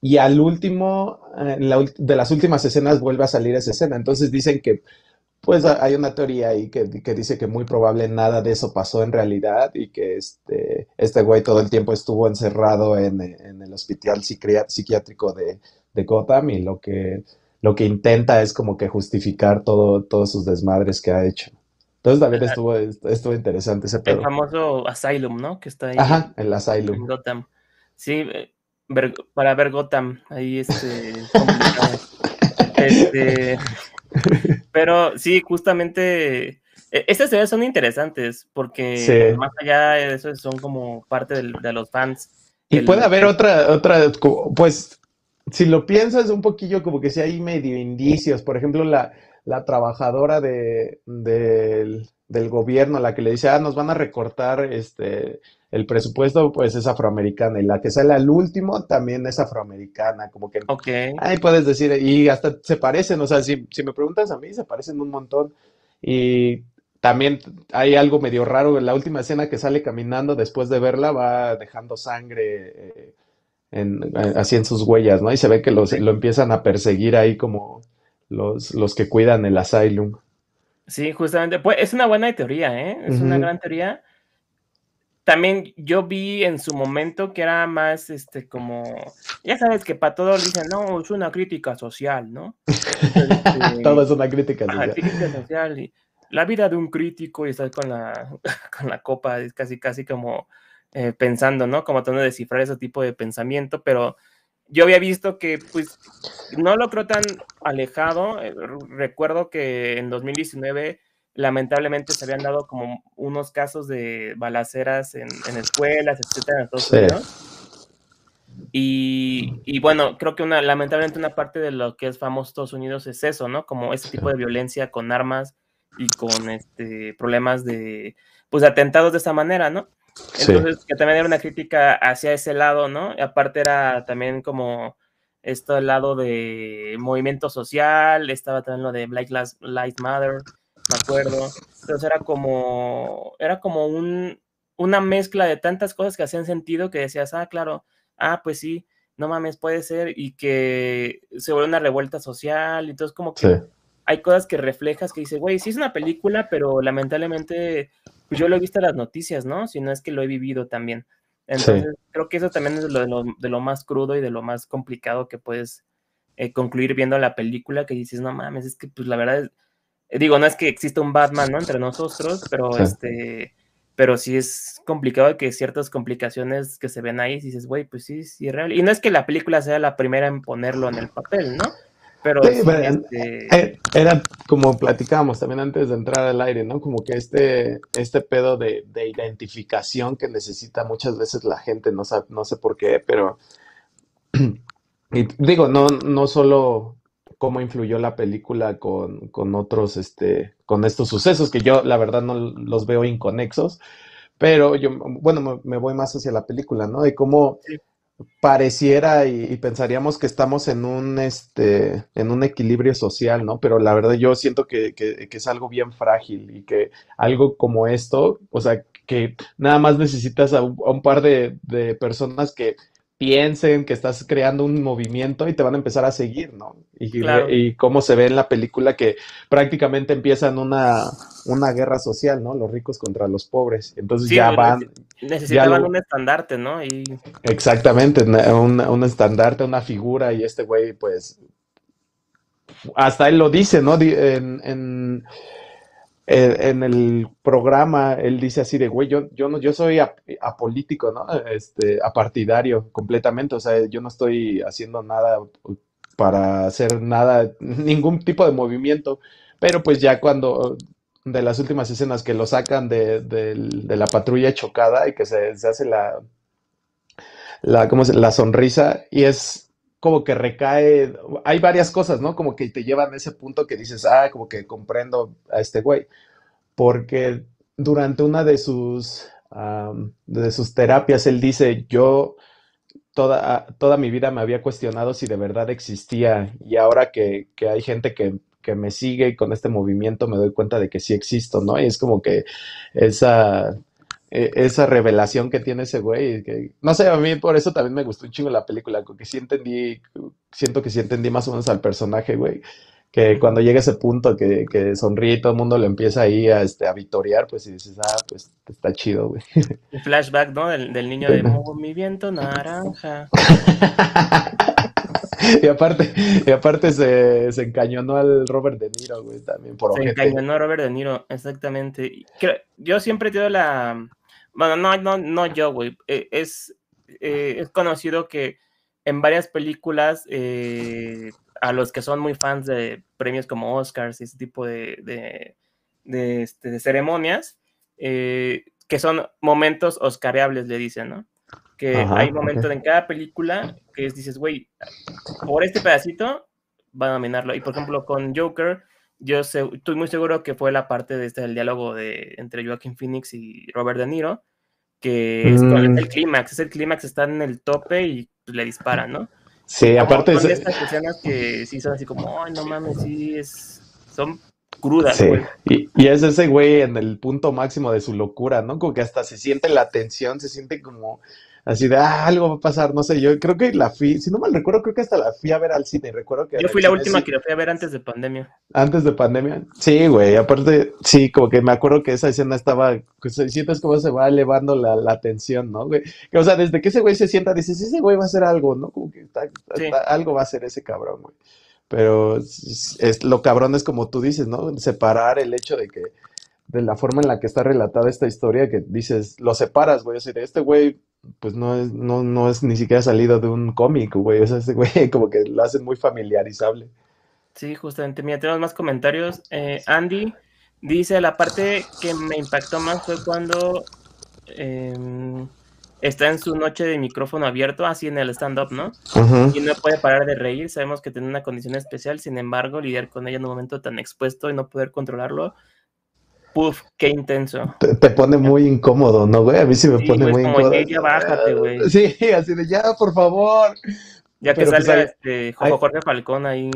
y al último, de las últimas escenas vuelve a salir esa escena. Entonces dicen que pues hay una teoría ahí que, dice que muy probable nada de eso pasó en realidad y que este, este güey todo el tiempo estuvo encerrado en, el hospital psiquiátrico de, de Gotham y lo que lo que intenta es como que justificar todo, todos sus desmadres que ha hecho. Entonces también estuvo, estuvo interesante ese pedo. El famoso Asylum, ¿no? Que está ahí. Ajá, el Asylum. En Gotham. Sí, eh, para ver Gotham, ahí este, este pero sí, justamente e, estas teorías son interesantes porque más allá de eso son como parte de los fans. Y puede haber otra, otra, pues si lo piensas un poquillo, como que si hay medio indicios. Por ejemplo, la, la trabajadora de, del, gobierno, la que le dice, ah, nos van a recortar este, el presupuesto, pues es afroamericana. Y la que sale al último también es afroamericana. Como que ahí puedes decir, y hasta se parecen, o sea, si, si me preguntas a mí, se parecen un montón. Y también hay algo medio raro. En la última escena que sale caminando después de verla, va dejando sangre. Eh, en, así en sus huellas, ¿no? Y se ve que los, lo empiezan a perseguir ahí como los, los que cuidan el asylum. Sí, justamente, pues es una buena teoría, ¿eh? Es una gran teoría. También yo vi en su momento que era más, este, como, ya sabes que para todos dicen, no, es una crítica social, ¿no? Este, todo es una crítica social. crítica social y la vida de un crítico y estar con la, con la copa es casi, casi como, eh, pensando, ¿no? Como tratando de descifrar ese tipo de pensamiento, pero yo había visto que, pues, no lo creo tan alejado. Eh, recuerdo que en 2019 lamentablemente se habían dado como unos casos de balaceras en, escuelas, etcétera, en Estados Unidos. Y, bueno, creo que una, lamentablemente una parte de lo que es famoso Estados Unidos es eso, ¿no? Como ese tipo de violencia con armas y con este problemas de, pues, atentados de esa manera, ¿no? Entonces, que también era una crítica hacia ese lado, ¿no? Y aparte era también como esto el lado de movimiento social, estaba también lo de Black Lives Matter, me acuerdo. Entonces era como, era como un, una mezcla de tantas cosas que hacían sentido que decías, ah, claro, ah, pues sí, no mames, puede ser, y que se vuelve una revuelta social, entonces como que hay cosas que reflejas que dices, güey, sí es una película, pero lamentablemente pues yo lo he visto en las noticias, ¿no? Si no es que lo he vivido también. Entonces, creo que eso también es de lo, de lo, más crudo y de lo más complicado que puedes eh, concluir viendo la película, que dices, no mames, es que pues la verdad, es, eh, digo, no es que exista un Batman, ¿no? Entre nosotros, pero este, pero sí es complicado que ciertas complicaciones que se ven ahí, dices, güey, pues sí, sí es real. Y no es que la película sea la primera en ponerlo en el papel, ¿no? Pero este eh, era como platicábamos también antes de entrar al aire, ¿no? Como que este, este pedo de, identificación que necesita muchas veces la gente, no, no sé por qué, pero y digo, no, no solo cómo influyó la película con, con otros, este, con estos sucesos, que yo la verdad no los veo inconexos, pero yo, bueno, me, voy más hacia la película, ¿no? De cómo pareciera y, pensaríamos que estamos en un, este, en un equilibrio social, ¿no? Pero la verdad yo siento que, que, es algo bien frágil y que algo como esto, o sea, que nada más necesitas a un, par de, de personas que piensen que estás creando un movimiento y te van a empezar a seguir, ¿no? Y, y cómo se ve en la película que prácticamente empiezan una, una guerra social, ¿no? Los ricos contra los pobres. Entonces ya van... Necesitaban un estandarte, ¿no? Y... Exactamente, un, un estandarte, una figura y este güey, pues... Hasta él lo dice, ¿no? en en el programa él dice así de, güey, yo, yo, no, yo soy apolítico, ¿no? Este, apartidario completamente, o sea, yo no estoy haciendo nada para hacer nada, ningún tipo de movimiento, pero pues ya cuando de las últimas escenas que lo sacan de, la patrulla chocada y que se, hace la, la, ¿cómo la sonrisa y es como que recae, hay varias cosas, ¿no? Como que te llevan a ese punto que dices, ah, como que comprendo a este güey, porque durante una de sus, de sus terapias, él dice, yo toda, toda mi vida me había cuestionado si de verdad existía y ahora que, que hay gente que, que me sigue y con este movimiento me doy cuenta de que sí existo, ¿no? Y es como que esa e, esa revelación que tiene ese güey. Que, no sé, a mí por eso también me gustó un chingo la película, porque sí entendí, siento que sí entendí más o menos al personaje, güey. Que cuando llega ese punto que, que sonríe y todo el mundo le empieza ahí a, este, a vitorear, pues y dices, ah, pues está chido, güey. El flashback, ¿no? Del, del niño de movimiento naranja. y aparte, y aparte se, se, encañonó al Robert De Niro, güey, también por Se encañonó a Robert De Niro, exactamente. Yo siempre he tenido la, bueno, no, no, no yo, güey. Eh, es, eh, es conocido que en varias películas, eh, a los que son muy fans de premios como Oscars y ese tipo de, de, de, este, ceremonias, que son momentos oscareables, le dicen, ¿no? Que hay momentos en cada película que dices, güey, por este pedacito van a nominarlo. Y por ejemplo, con Joker, yo estoy muy seguro que fue la parte de este, del diálogo de, entre Joaquin Phoenix y Robert De Niro, que es, el mm. clímax, es el clímax, está en el tope y pues, le disparan, ¿no? Sí, aparte de estas escenas que sí son así como, ay, no mames, sí, es, son crudas, sí. Y, y, es ese güey en el punto máximo de su locura, ¿no? Como que hasta se siente la tensión, se siente como así de, ah, algo va a pasar, no sé, yo creo que la fui, si no mal recuerdo, creo que hasta la fui a ver al cine, recuerdo que... Yo fui la última que la fui a ver antes de pandemia. Antes de pandemia, sí, güey, aparte, sí, como que me acuerdo que esa escena estaba, pues, sientes como se va elevando la, la tensión, ¿no, güey? Que, o sea, desde que ese güey se sienta, dices, ese güey va a hacer algo, ¿no? Como que algo va a hacer ese cabrón, güey. Pero es, lo cabrón es como tú dices, ¿no? Separar el hecho de que de la forma en la que está relatada esta historia, que dices, lo separas, güey, así de este güey pues no es, no, no es ni siquiera salido de un cómic, güey. O sea, ese güey como que lo hace muy familiarizable. Sí, justamente. Mira, tenemos más comentarios. Eh, Andy dice, la parte que me impactó más fue cuando em, está en su noche de micrófono abierto, así en el stand-up, ¿no? Y no puede parar de reír. Sabemos que tiene una condición especial, sin embargo, lidiar con ella en un momento tan expuesto y no poder controlarlo Puf, qué intenso. Te, pone muy incómodo, ¿no, güey? A mí sí me pone muy como incómodo. ya bájate, güey. Sí, así de ya, por favor. Ya que pues, salga este Jorge Falcón ahí.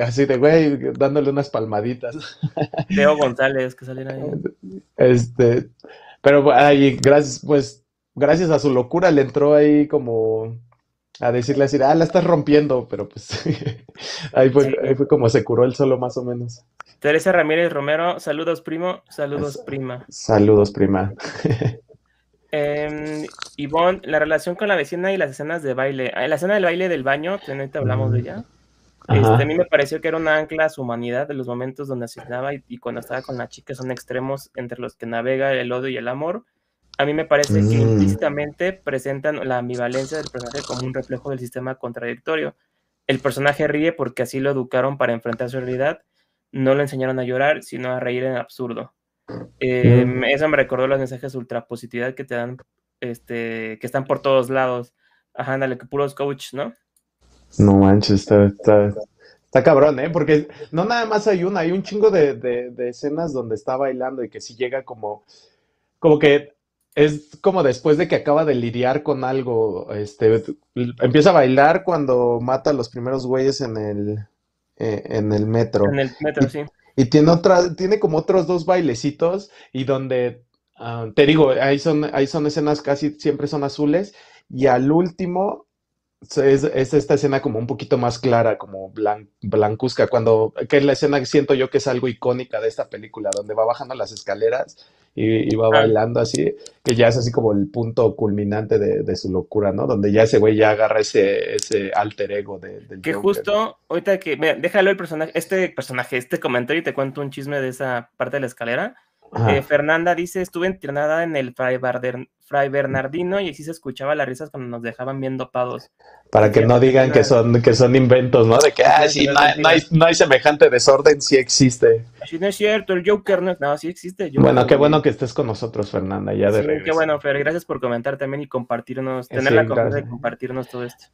así de, güey, dándole unas palmaditas. Leo González, que saliera ahí. Este, pero ahí, gracias, pues, gracias a su locura le entró ahí como a decirle así, ah, la estás rompiendo, pero pues ahí, fue, ahí fue como se curó el solo más o menos. Teresa Ramírez Romero, saludos primo, saludos prima. Saludos prima. eh, Ivonne, la relación con la vecina y las escenas de baile. Ah, la escena del baile del baño, que ahorita hablamos de ella. Este, a mí me pareció que era una ancla a su humanidad de los momentos donde asignaba y, y, cuando estaba con la chica son extremos entre los que navega el odio y el amor. A mí me parece que mm. implícitamente presentan la ambivalencia del personaje como un reflejo del sistema contradictorio. El personaje ríe porque así lo educaron para enfrentar su realidad no le enseñaron a llorar, sino a reír en absurdo. Em, eso me recordó los mensajes de ultrapositividad que te dan, este, que están por todos lados. Ajá, dale, que puros coach, ¿no? No manches, está, Está cabrón, ¿eh? Porque no nada más hay una, hay un chingo de, de, escenas donde está bailando y que si llega como, como que es como después de que acaba de lidiar con algo, este, empieza a bailar cuando mata a los primeros güeyes en el, eh, en el metro. En el metro, sí. Y tiene otra, tiene como otros dos bailecitos y donde, ah, te digo, ahí son, ahí son escenas casi siempre son azules y al último es, esta escena como un poquito más clara, como blancuzca, cuando, que es la escena que siento yo que es algo icónica de esta película, donde va bajando las escaleras y, va ah. bailando así, que ya es así como el punto culminante de, su locura, ¿no? Donde ya ese güey ya agarra ese, ese alter ego de, del Que justo, ahorita que, mira, déjalo el personaje, este personaje, este comentario y te cuento un chisme de esa parte de la escalera. Eh, Fernanda dice, estuve entrenada en el Fray, Bernardino y así se escuchaba las risas cuando nos dejaban bien dopados. Para que no digan que son, que son inventos, ¿no? De que, ah, sí, no, hay, no, hay, semejante desorden, sí existe. Sí, no es cierto, el Joker no, no sí existe. bueno, qué bueno que estés con nosotros, Fernanda, ya de sí, Qué bueno, Fer, gracias por comentar también y compartirnos, tener la confianza de compartirnos todo esto.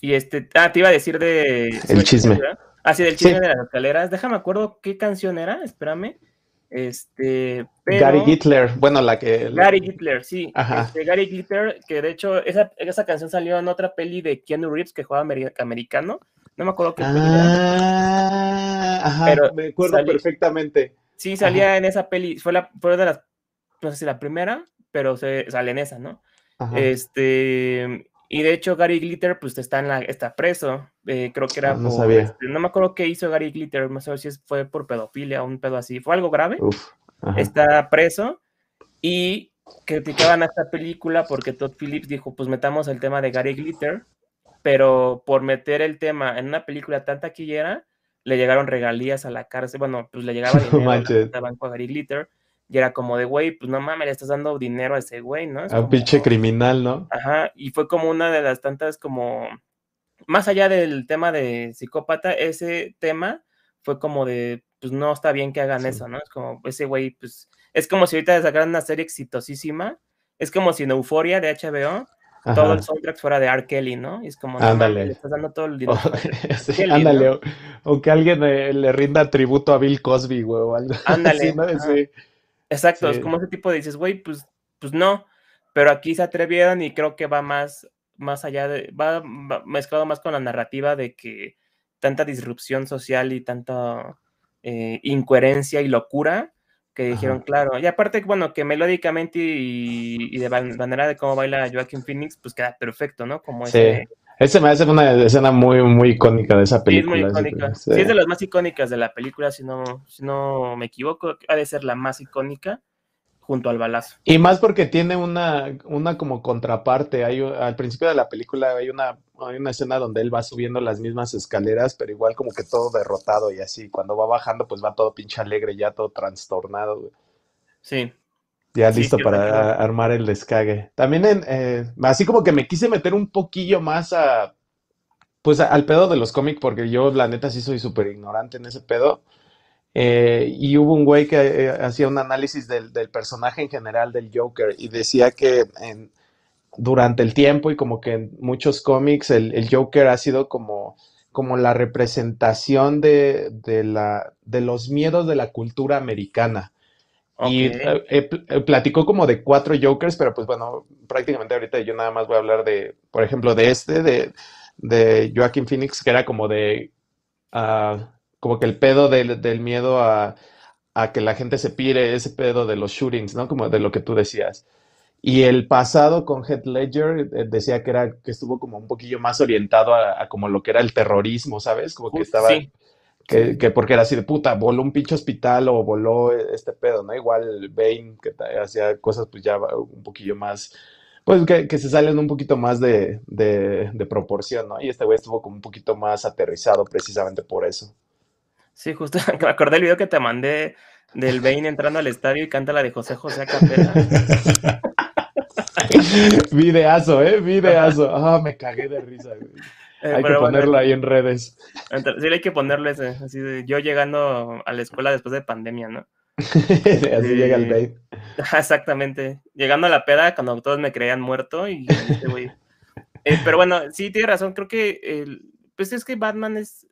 Y este, ah, te iba a decir de... El chisme. Ah, sí, del chisme de las escaleras. Déjame acuerdo qué canción era, espérame. Este, Gary Glitter, bueno, la que... Gary Glitter, sí. Este, Gary Glitter, que de hecho esa, esa, canción salió en otra peli de Keanu Reeves que jugaba americano. No me acuerdo qué ah, Ajá, pero me acuerdo perfectamente. Sí, salía en esa peli, fue, la, fue de las, no sé si la primera, pero se, sale en esa, ¿no? Este, y de hecho, Gary Glitter, pues está, en la, está preso. Eh, creo que era ah, no, sabía. Este, no me acuerdo qué hizo Gary Glitter, no sé si fue por pedofilia o un pedo así. Fue algo grave. está preso. Y criticaban a esta película porque Todd Phillips dijo: Pues metamos el tema de Gary Glitter. Pero por meter el tema en una película tan taquillera, le llegaron regalías a la cárcel. Bueno, pues le llegaba dinero no banco a Gary Glitter y era como de, güey, pues no mames, le estás dando dinero a ese güey, ¿no? a un pinche criminal, ¿no? Ajá, y fue como una de las tantas como, más allá del tema de psicópata, ese tema fue como de, pues no está bien que hagan eso, ¿no? Es como, ese güey, pues, es como si ahorita sacaran una serie exitosísima, es como si en Euforia de HBO todo el soundtrack fuera de R. Kelly, ¿no? Y es como, no, ándale. le estás dando todo el dinero. ándale, o, que alguien le, rinda tributo a Bill Cosby, güey, o algo Ándale. ¿no? Sí. Exacto, es como ese tipo de dices, güey, pues, pues no, pero aquí se atrevieron y creo que va más, más allá de, va, mezclado más con la narrativa de que tanta disrupción social y tanta eh, incoherencia y locura que dijeron, claro, y aparte, bueno, que melódicamente y, de manera de cómo baila Joaquin Phoenix, pues queda perfecto, ¿no? Como ese... Ese me hace una escena muy, muy icónica de esa película. Sí, es muy icónica. Sí. es de las más icónicas de la película, si no, si no me equivoco, ha de ser la más icónica junto al balazo. Y más porque tiene una, una como contraparte. Hay, al principio de la película hay una, hay una escena donde él va subiendo las mismas escaleras, pero igual como que todo derrotado y así. Cuando va bajando, pues va todo pinche alegre, ya todo trastornado. Sí. Ya listo para armar el descague. También, en, eh, así como que me quise meter un poquillo más a, pues al pedo de los cómics, porque yo la neta sí soy súper ignorante en ese pedo. Eh, y hubo un güey que eh, hacía un análisis del, personaje en general del Joker y decía que en, durante el tiempo y como que en muchos cómics el, Joker ha sido como, como la representación de, de, la, de los miedos de la cultura americana. Y eh, eh, eh, platicó como de cuatro Jokers, pero pues bueno, prácticamente ahorita yo nada más voy a hablar de, por ejemplo, de este, de, de Joaquin Phoenix, que era como de, uh, como que el pedo del, del miedo a, a, que la gente se pire, ese pedo de los shootings, ¿no? Como de lo que tú decías. Y el pasado con Heath Ledger decía que era, que estuvo como un poquillo más orientado a, como lo que era el terrorismo, ¿sabes? Como que estaba... Que, que, porque era así de puta, voló un pinche hospital o voló este pedo, ¿no? Igual Bane, que hacía cosas pues ya un poquillo más, pues que, que se salen un poquito más de, de, de proporción, ¿no? Y este güey estuvo como un poquito más aterrizado precisamente por eso. Sí, justo, me acordé del video que te mandé del Bane entrando al estadio y canta la de José José Acapela. videazo, ¿eh? Videazo. Ah, me cagué de risa, güey. Eh, hay que ponerlo ahí en redes. Sí, hay que ponerlo ese, así de yo llegando a la escuela después de pandemia, ¿no? así llega el babe. Exactamente. Llegando a la peda cuando todos me creían muerto y este güey. Eh, pero bueno, sí, tiene razón. Creo que pues es que Batman es,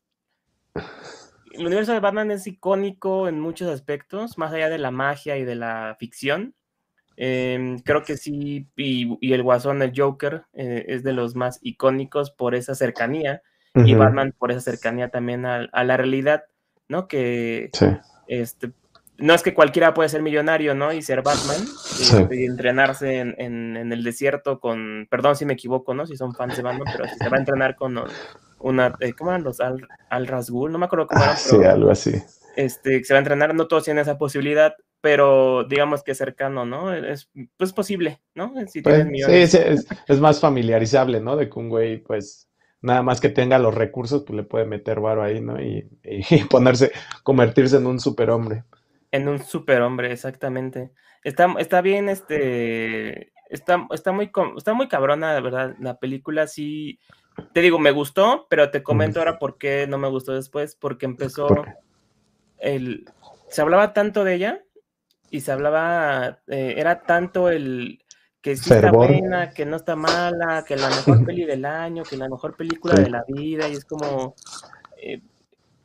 el universo de Batman es icónico en muchos aspectos, más allá de la magia y de la ficción. Em, creo que sí, y, el Guasón, el Joker, eh, es de los más icónicos por esa cercanía, y Batman por esa cercanía también a, la realidad, ¿no? Que este, no es que cualquiera puede ser millonario, ¿no? Y ser Batman, y, entrenarse en, el desierto con, perdón si me equivoco, ¿no? Si son fans de Batman, pero si se va a entrenar con una, eh, ¿cómo eran los Al, Al Rasgul? No me acuerdo cómo eran. sí, algo así. Este, se va a entrenar, no todos tienen esa posibilidad, pero digamos que cercano, ¿no? Es pues posible, ¿no? Si pues, sí, es, más familiarizable, ¿no? De que un güey, pues, nada más que tenga los recursos, pues le puede meter varo ahí, ¿no? Y, ponerse, convertirse en un superhombre. En un superhombre, exactamente. Está, está bien, este, está, está, muy, está muy cabrona, la verdad, la película sí, te digo, me gustó, pero te comento ahora por qué no me gustó después, porque empezó, el, se hablaba tanto de ella, y se hablaba, eh, era tanto el que sí está buena, que no está mala, que la mejor peli del año, que la mejor película de la vida, y es como, eh,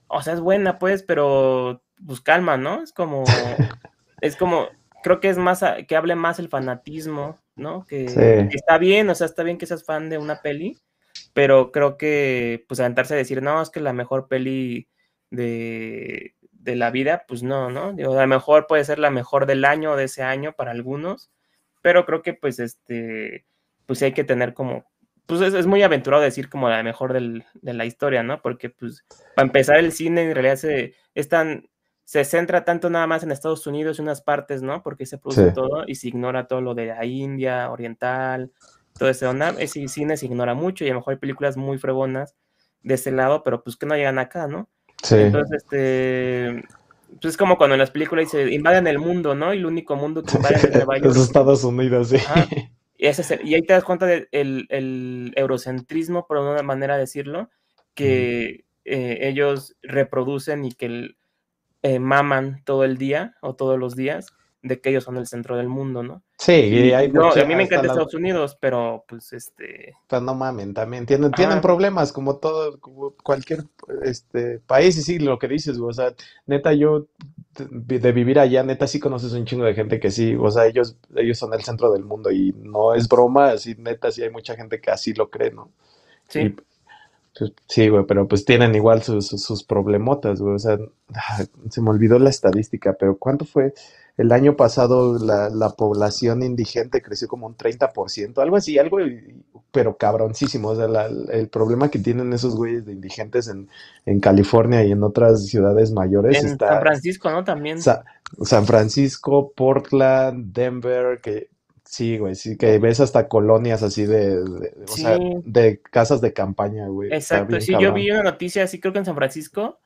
o sea, es buena pues, pero pues calma, ¿no? Es como, es como, creo que es más, que hable más el fanatismo, ¿no? Que, que, está bien, o sea, está bien que seas fan de una peli, pero creo que, pues, aventarse a decir, no, es que la mejor peli de, de la vida, pues no, ¿no? Digo, a lo mejor puede ser la mejor del año o de ese año para algunos, pero creo que pues este, pues hay que tener como, pues es, muy aventurado decir como la mejor de la historia, ¿no? Porque pues para empezar el cine en realidad se, es se centra tanto nada más en Estados Unidos y unas partes, ¿no? Porque se produce todo y se ignora todo lo de la India, oriental, todo ese onda. Ese cine se ignora mucho y a lo mejor hay películas muy fregonas de ese lado, pero pues que no llegan acá, ¿no? Entonces, este, pues es como cuando en las películas dice, invaden el mundo, ¿no? Y el único mundo que invaden es Nueva York. Estados Unidos, sí. Y, y, ahí te das cuenta del el eurocentrismo, por una manera de decirlo, que eh, ellos reproducen y que eh, maman todo el día o todos los días de que ellos son el centro del mundo, ¿no? Sí, y hay no, a mí me encanta Estados Unidos, pero pues este... Pues no mamen, también tienen, tienen problemas como todo, como cualquier este país, y sí, lo que dices, o sea, neta, yo de vivir allá, neta, sí conoces un chingo de gente que sí, o sea, ellos, ellos son el centro del mundo y no es broma, así, neta, sí hay mucha gente que así lo cree, ¿no? Sí. Sí, güey, pero pues tienen igual sus, sus problemotas, güey, o sea, ah, se me olvidó la estadística, pero ¿cuánto fue? el año pasado la, la, población indigente creció como un 30%, algo así, algo, pero cabroncísimo. O sea, el problema que tienen esos güeyes de indigentes en, en California y en otras ciudades mayores. En San Francisco, ¿no? También. San Francisco, Portland, Denver, que sí, güey, sí, que ves hasta colonias así de, o sea, de casas de campaña, güey. Exacto, sí, yo vi una noticia así, creo que en San Francisco,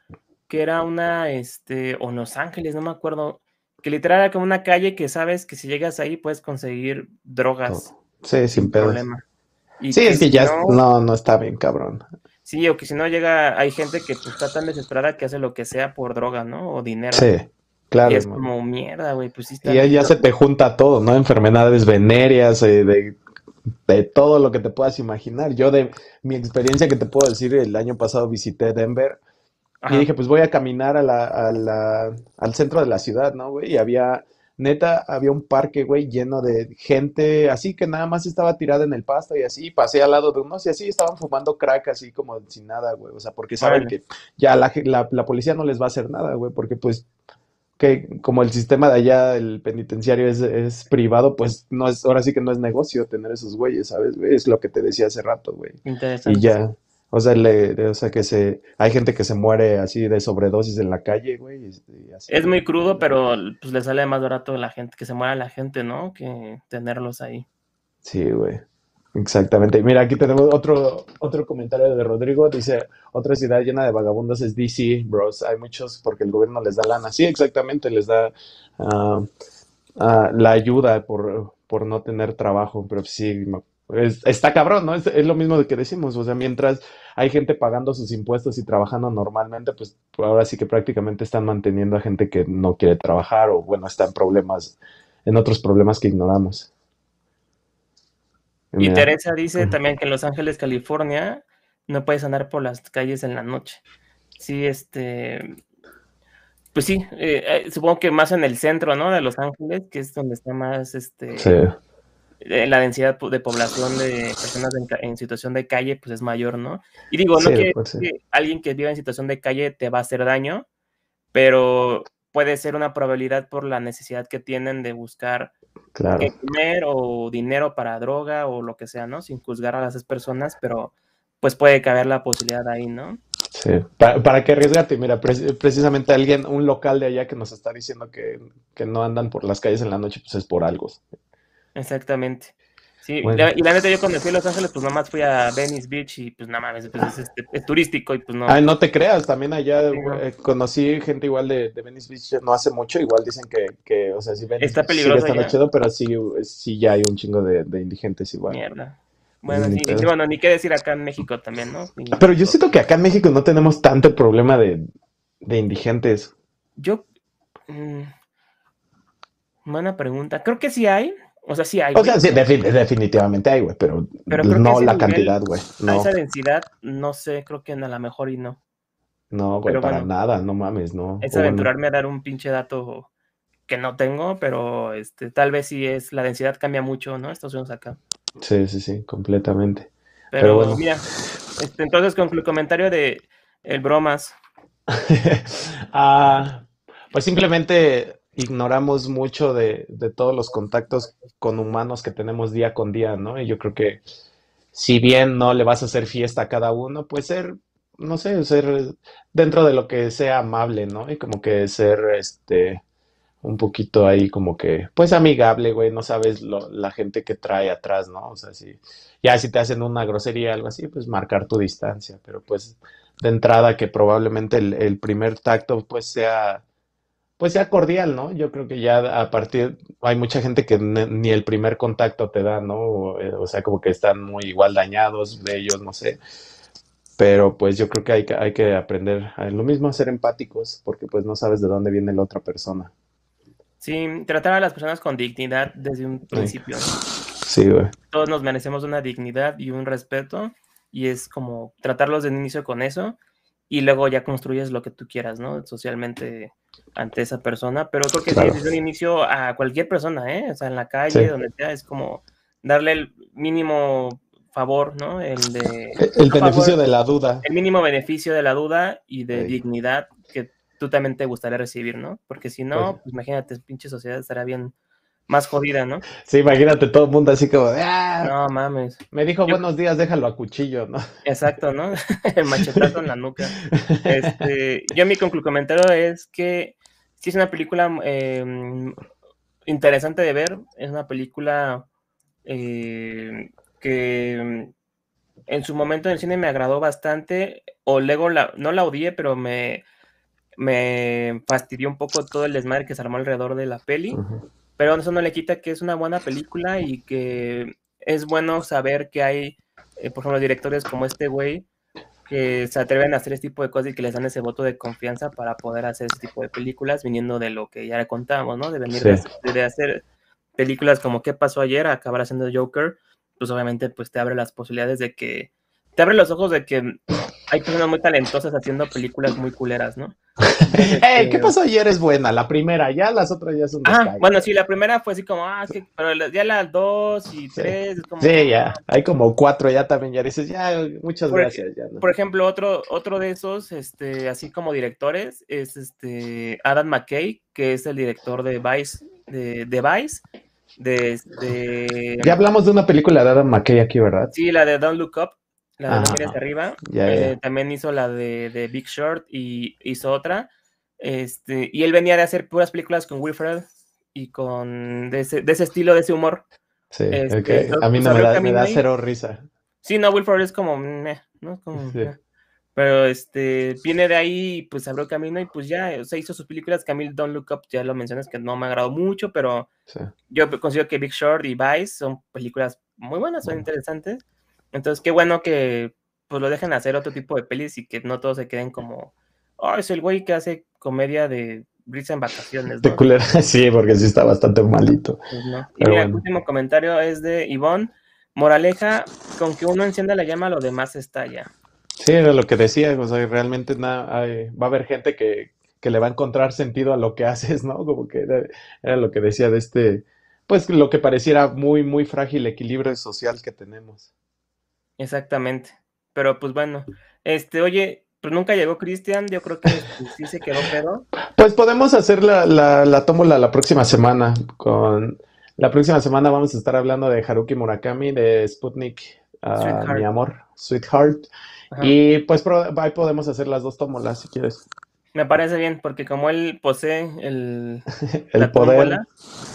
que era una, este, o en Los Ángeles, no me acuerdo que literal era como una calle que sabes que si llegas ahí puedes conseguir drogas. Sí, sin, problema. sí, es que ya no, no, está bien, cabrón. Sí, o que si no llega, hay gente que pues, está tan desesperada que hace lo que sea por droga, ¿no? O dinero. Sí, claro. Y es como mierda, güey, pues sí Y ahí ya se te junta todo, ¿no? Enfermedades venéreas, eh, de, de todo lo que te puedas imaginar. Yo de mi experiencia que te puedo decir, el año pasado visité Denver y dije, pues voy a caminar a la, a la, al centro de la ciudad, ¿no, güey? Y había, neta, había un parque, güey, lleno de gente, así que nada más estaba tirada en el pasto y así, pasé al lado de unos y así estaban fumando crack, así como sin nada, güey. O sea, porque saben que ya la, la, la, policía no les va a hacer nada, güey, porque pues que como el sistema de allá, el penitenciario es, es, privado, pues no es, ahora sí que no es negocio tener esos güeyes, ¿sabes? Es lo que te decía hace rato, güey. Interesante. Y ya, o sea, le, o sea, que se, hay gente que se muere así de sobredosis en la calle, güey. Es muy crudo, pero pues le sale más barato a la gente, que se muera la gente, ¿no? Que tenerlos ahí. Sí, güey. Exactamente. Mira, aquí tenemos otro, otro comentario de Rodrigo. Dice, otra ciudad llena de vagabundos es DC, bros. Hay muchos porque el gobierno les da lana. Sí, exactamente, les da uh, la ayuda por, por no tener trabajo. Pero sí, está cabrón, ¿no? Es, es, lo mismo de que decimos, o sea, mientras hay gente pagando sus impuestos y trabajando normalmente, pues ahora sí que prácticamente están manteniendo a gente que no quiere trabajar o bueno, está en problemas, en otros problemas que ignoramos. Y Teresa dice también que en Los Ángeles, California, no puedes andar por las calles en la noche. Sí, este, pues sí, eh, eh, supongo que más en el centro, ¿no? De Los Ángeles, que es donde está más, este, eh, la densidad de población de personas en, situación de calle, pues es mayor, ¿no? Y digo, no que, alguien que viva en situación de calle te va a hacer daño, pero puede ser una probabilidad por la necesidad que tienen de buscar comer o dinero para droga o lo que sea, ¿no? Sin juzgar a las personas, pero pues puede caber la posibilidad ahí, ¿no? Sí, para, para que arriesgarte, mira, precisamente alguien, un local de allá que nos está diciendo que, no andan por las calles en la noche, pues es por algo. Exactamente. Sí, y la neta yo cuando fui a Los Ángeles, pues nada más fui a Venice Beach y pues nada más, pues es, es, turístico y pues no. Ay, no te creas, también allá eh, conocí gente igual de, de, Venice Beach no hace mucho, igual dicen que, que o sea, sí Venice está peligroso. está chido, pero sí, sí ya hay un chingo de, de indigentes igual. Mierda. Bueno, ni, bueno, ni qué decir acá en México también, ¿no? Pero yo siento que acá en México no tenemos tanto problema de, de indigentes. Yo. Mmm, buena pregunta. Creo que sí hay. O sea, sí hay. O sea, sí, definitivamente hay, güey, pero, no la cantidad, güey. No. esa densidad, no sé, creo que a lo mejor y no. No, güey, para nada, no mames, no. Es aventurarme a dar un pinche dato que no tengo, pero este, tal vez sí es, la densidad cambia mucho, ¿no? Estos son acá. Sí, sí, sí, completamente. Pero, bueno. mira, este, entonces con el comentario de el bromas. ah, pues simplemente ignoramos mucho de, de, todos los contactos con humanos que tenemos día con día, ¿no? Y yo creo que si bien no le vas a hacer fiesta a cada uno, pues ser, no sé, ser dentro de lo que sea amable, ¿no? Y como que ser, este, un poquito ahí como que, pues amigable, güey, no sabes lo, la gente que trae atrás, ¿no? O sea, si, ya si te hacen una grosería, algo así, pues marcar tu distancia, pero pues de entrada que probablemente el, primer tacto pues sea, pues sea cordial, ¿no? Yo creo que ya a partir, hay mucha gente que ni el primer contacto te da, ¿no? O, eh, o, sea, como que están muy igual dañados de ellos, no sé. Pero pues yo creo que hay, que hay que aprender a lo mismo a ser empáticos, porque pues no sabes de dónde viene la otra persona. Sí, tratar a las personas con dignidad desde un principio. Sí, güey. Todos nos merecemos una dignidad y un respeto y es como tratarlos de inicio con eso y luego ya construyes lo que tú quieras, ¿no? Socialmente ante esa persona, pero creo que desde un inicio a cualquier persona, ¿eh? O sea, en la calle, donde sea, es como darle el mínimo favor, ¿no? El de... El, beneficio de la duda. El mínimo beneficio de la duda y de dignidad que tú también te gustaría recibir, ¿no? Porque si no, pues, pues imagínate, pinche sociedad estará bien más jodida, ¿no? Sí, imagínate todo el mundo así como de, ¡ah! No mames. Me dijo buenos días, déjalo a cuchillo, ¿no? Exacto, ¿no? el machetazo en la nuca. Este, yo mi comentario es que sí es una película em, interesante de ver, es una película eh, que en su momento en el cine me agradó bastante, o luego la, no la odié, pero me me fastidió un poco todo el desmadre que se armó alrededor de la peli, pero eso no le quita que es una buena película y que es bueno saber que hay, eh, por ejemplo, directores como este güey que se atreven a hacer este tipo de cosas y que les dan ese voto de confianza para poder hacer ese tipo de películas, viniendo de lo que ya le contábamos, ¿no? De venir de, hacer películas como ¿Qué pasó ayer? a acabar haciendo Joker, pues obviamente pues te abre las posibilidades de que, te abre los ojos de que hay personas muy talentosas haciendo películas muy culeras, ¿no? ¿Qué este, pasó ayer? Es buena, la primera, ya las otras ya son. Ah, bueno, sí, la primera fue así como, ah, que, pero ya las dos y tres. Es como, sí, ya, hay como cuatro ya también, ya dices, ya, muchas gracias. Ya, Por ejemplo, otro, otro de esos, este, así como directores, es este Adam McKay, que es el director de Vice, de, de Vice. De, de, ya hablamos de una película de Adam McKay aquí, ¿verdad? Sí, la de Don't Look Up la de arriba. Eh, también hizo la de, Big Short y hizo otra. Este, y él venía de hacer puras películas con Wilfred y con de ese, estilo, de ese humor. Sí, este, a mí no me da, cero risa. Sí, no, Wilfred es como, ¿no? Pero este, viene de ahí y pues abrió camino y pues ya, o sea, hizo sus películas. Camille Don't Look Up, ya lo mencionas que no me ha agradado mucho, pero yo considero que Big Short y Vice son películas muy buenas, son interesantes. Entonces, qué bueno que pues lo dejen hacer otro tipo de pelis y que no todos se queden como, oh, es el güey que hace comedia de risa en vacaciones. De culera, sí, porque sí está bastante malito. Pues y mira, el último comentario es de Ivonne. Moraleja, con que uno encienda la llama, lo demás estalla. Sí, era lo que decía, o sea, realmente nada, va a haber gente que, le va a encontrar sentido a lo que haces, ¿no? Como que era, lo que decía de este, pues lo que pareciera muy, muy frágil equilibrio social que tenemos. Exactamente. Pero pues bueno, este, oye, pues nunca llegó Cristian, yo creo que sí se quedó pedo. Pues podemos hacer la, la, la tómbola la próxima semana. Con la próxima semana vamos a estar hablando de Haruki Murakami, de Sputnik, uh, mi amor, Sweetheart. Y pues ahí podemos hacer las dos tómolas si quieres. Me parece bien, porque como él posee el, el poder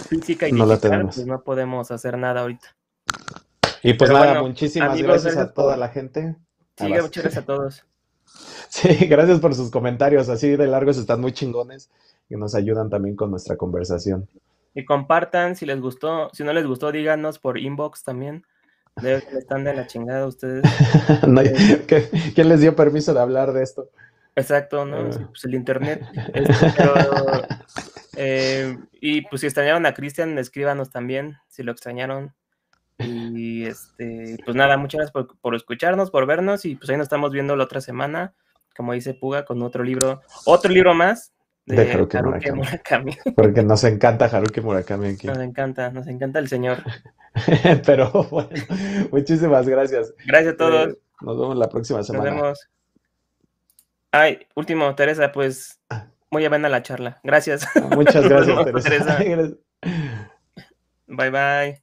física y no digital, pues no podemos hacer nada ahorita. Y pues nada, muchísimas gracias, a toda la gente. Sí, muchas gracias a todos. Sí, gracias por sus comentarios. Así de largos están muy chingones y nos ayudan también con nuestra conversación. Y compartan si les gustó. Si no les gustó, díganos por inbox también. Debe que están de la chingada ustedes. Eh, ¿Quién les dio permiso de hablar de esto? Exacto, ¿no? Ah. Pues el internet. Este, eh, y pues si extrañaron a Cristian, escríbanos también, si lo extrañaron. Y este, pues nada, muchas gracias por, escucharnos, por vernos, y pues ahí nos estamos viendo la otra semana, como dice Puga, con otro libro, otro libro más de, Haruki, Murakami. Porque nos encanta Haruki Murakami aquí. Nos encanta, nos encanta el señor. Pero bueno, muchísimas gracias. Gracias a todos. Eh, nos vemos la próxima semana. Nos vemos. Ay, último, Teresa, pues muy buena la charla. Gracias. Muchas gracias, Teresa. Bye bye.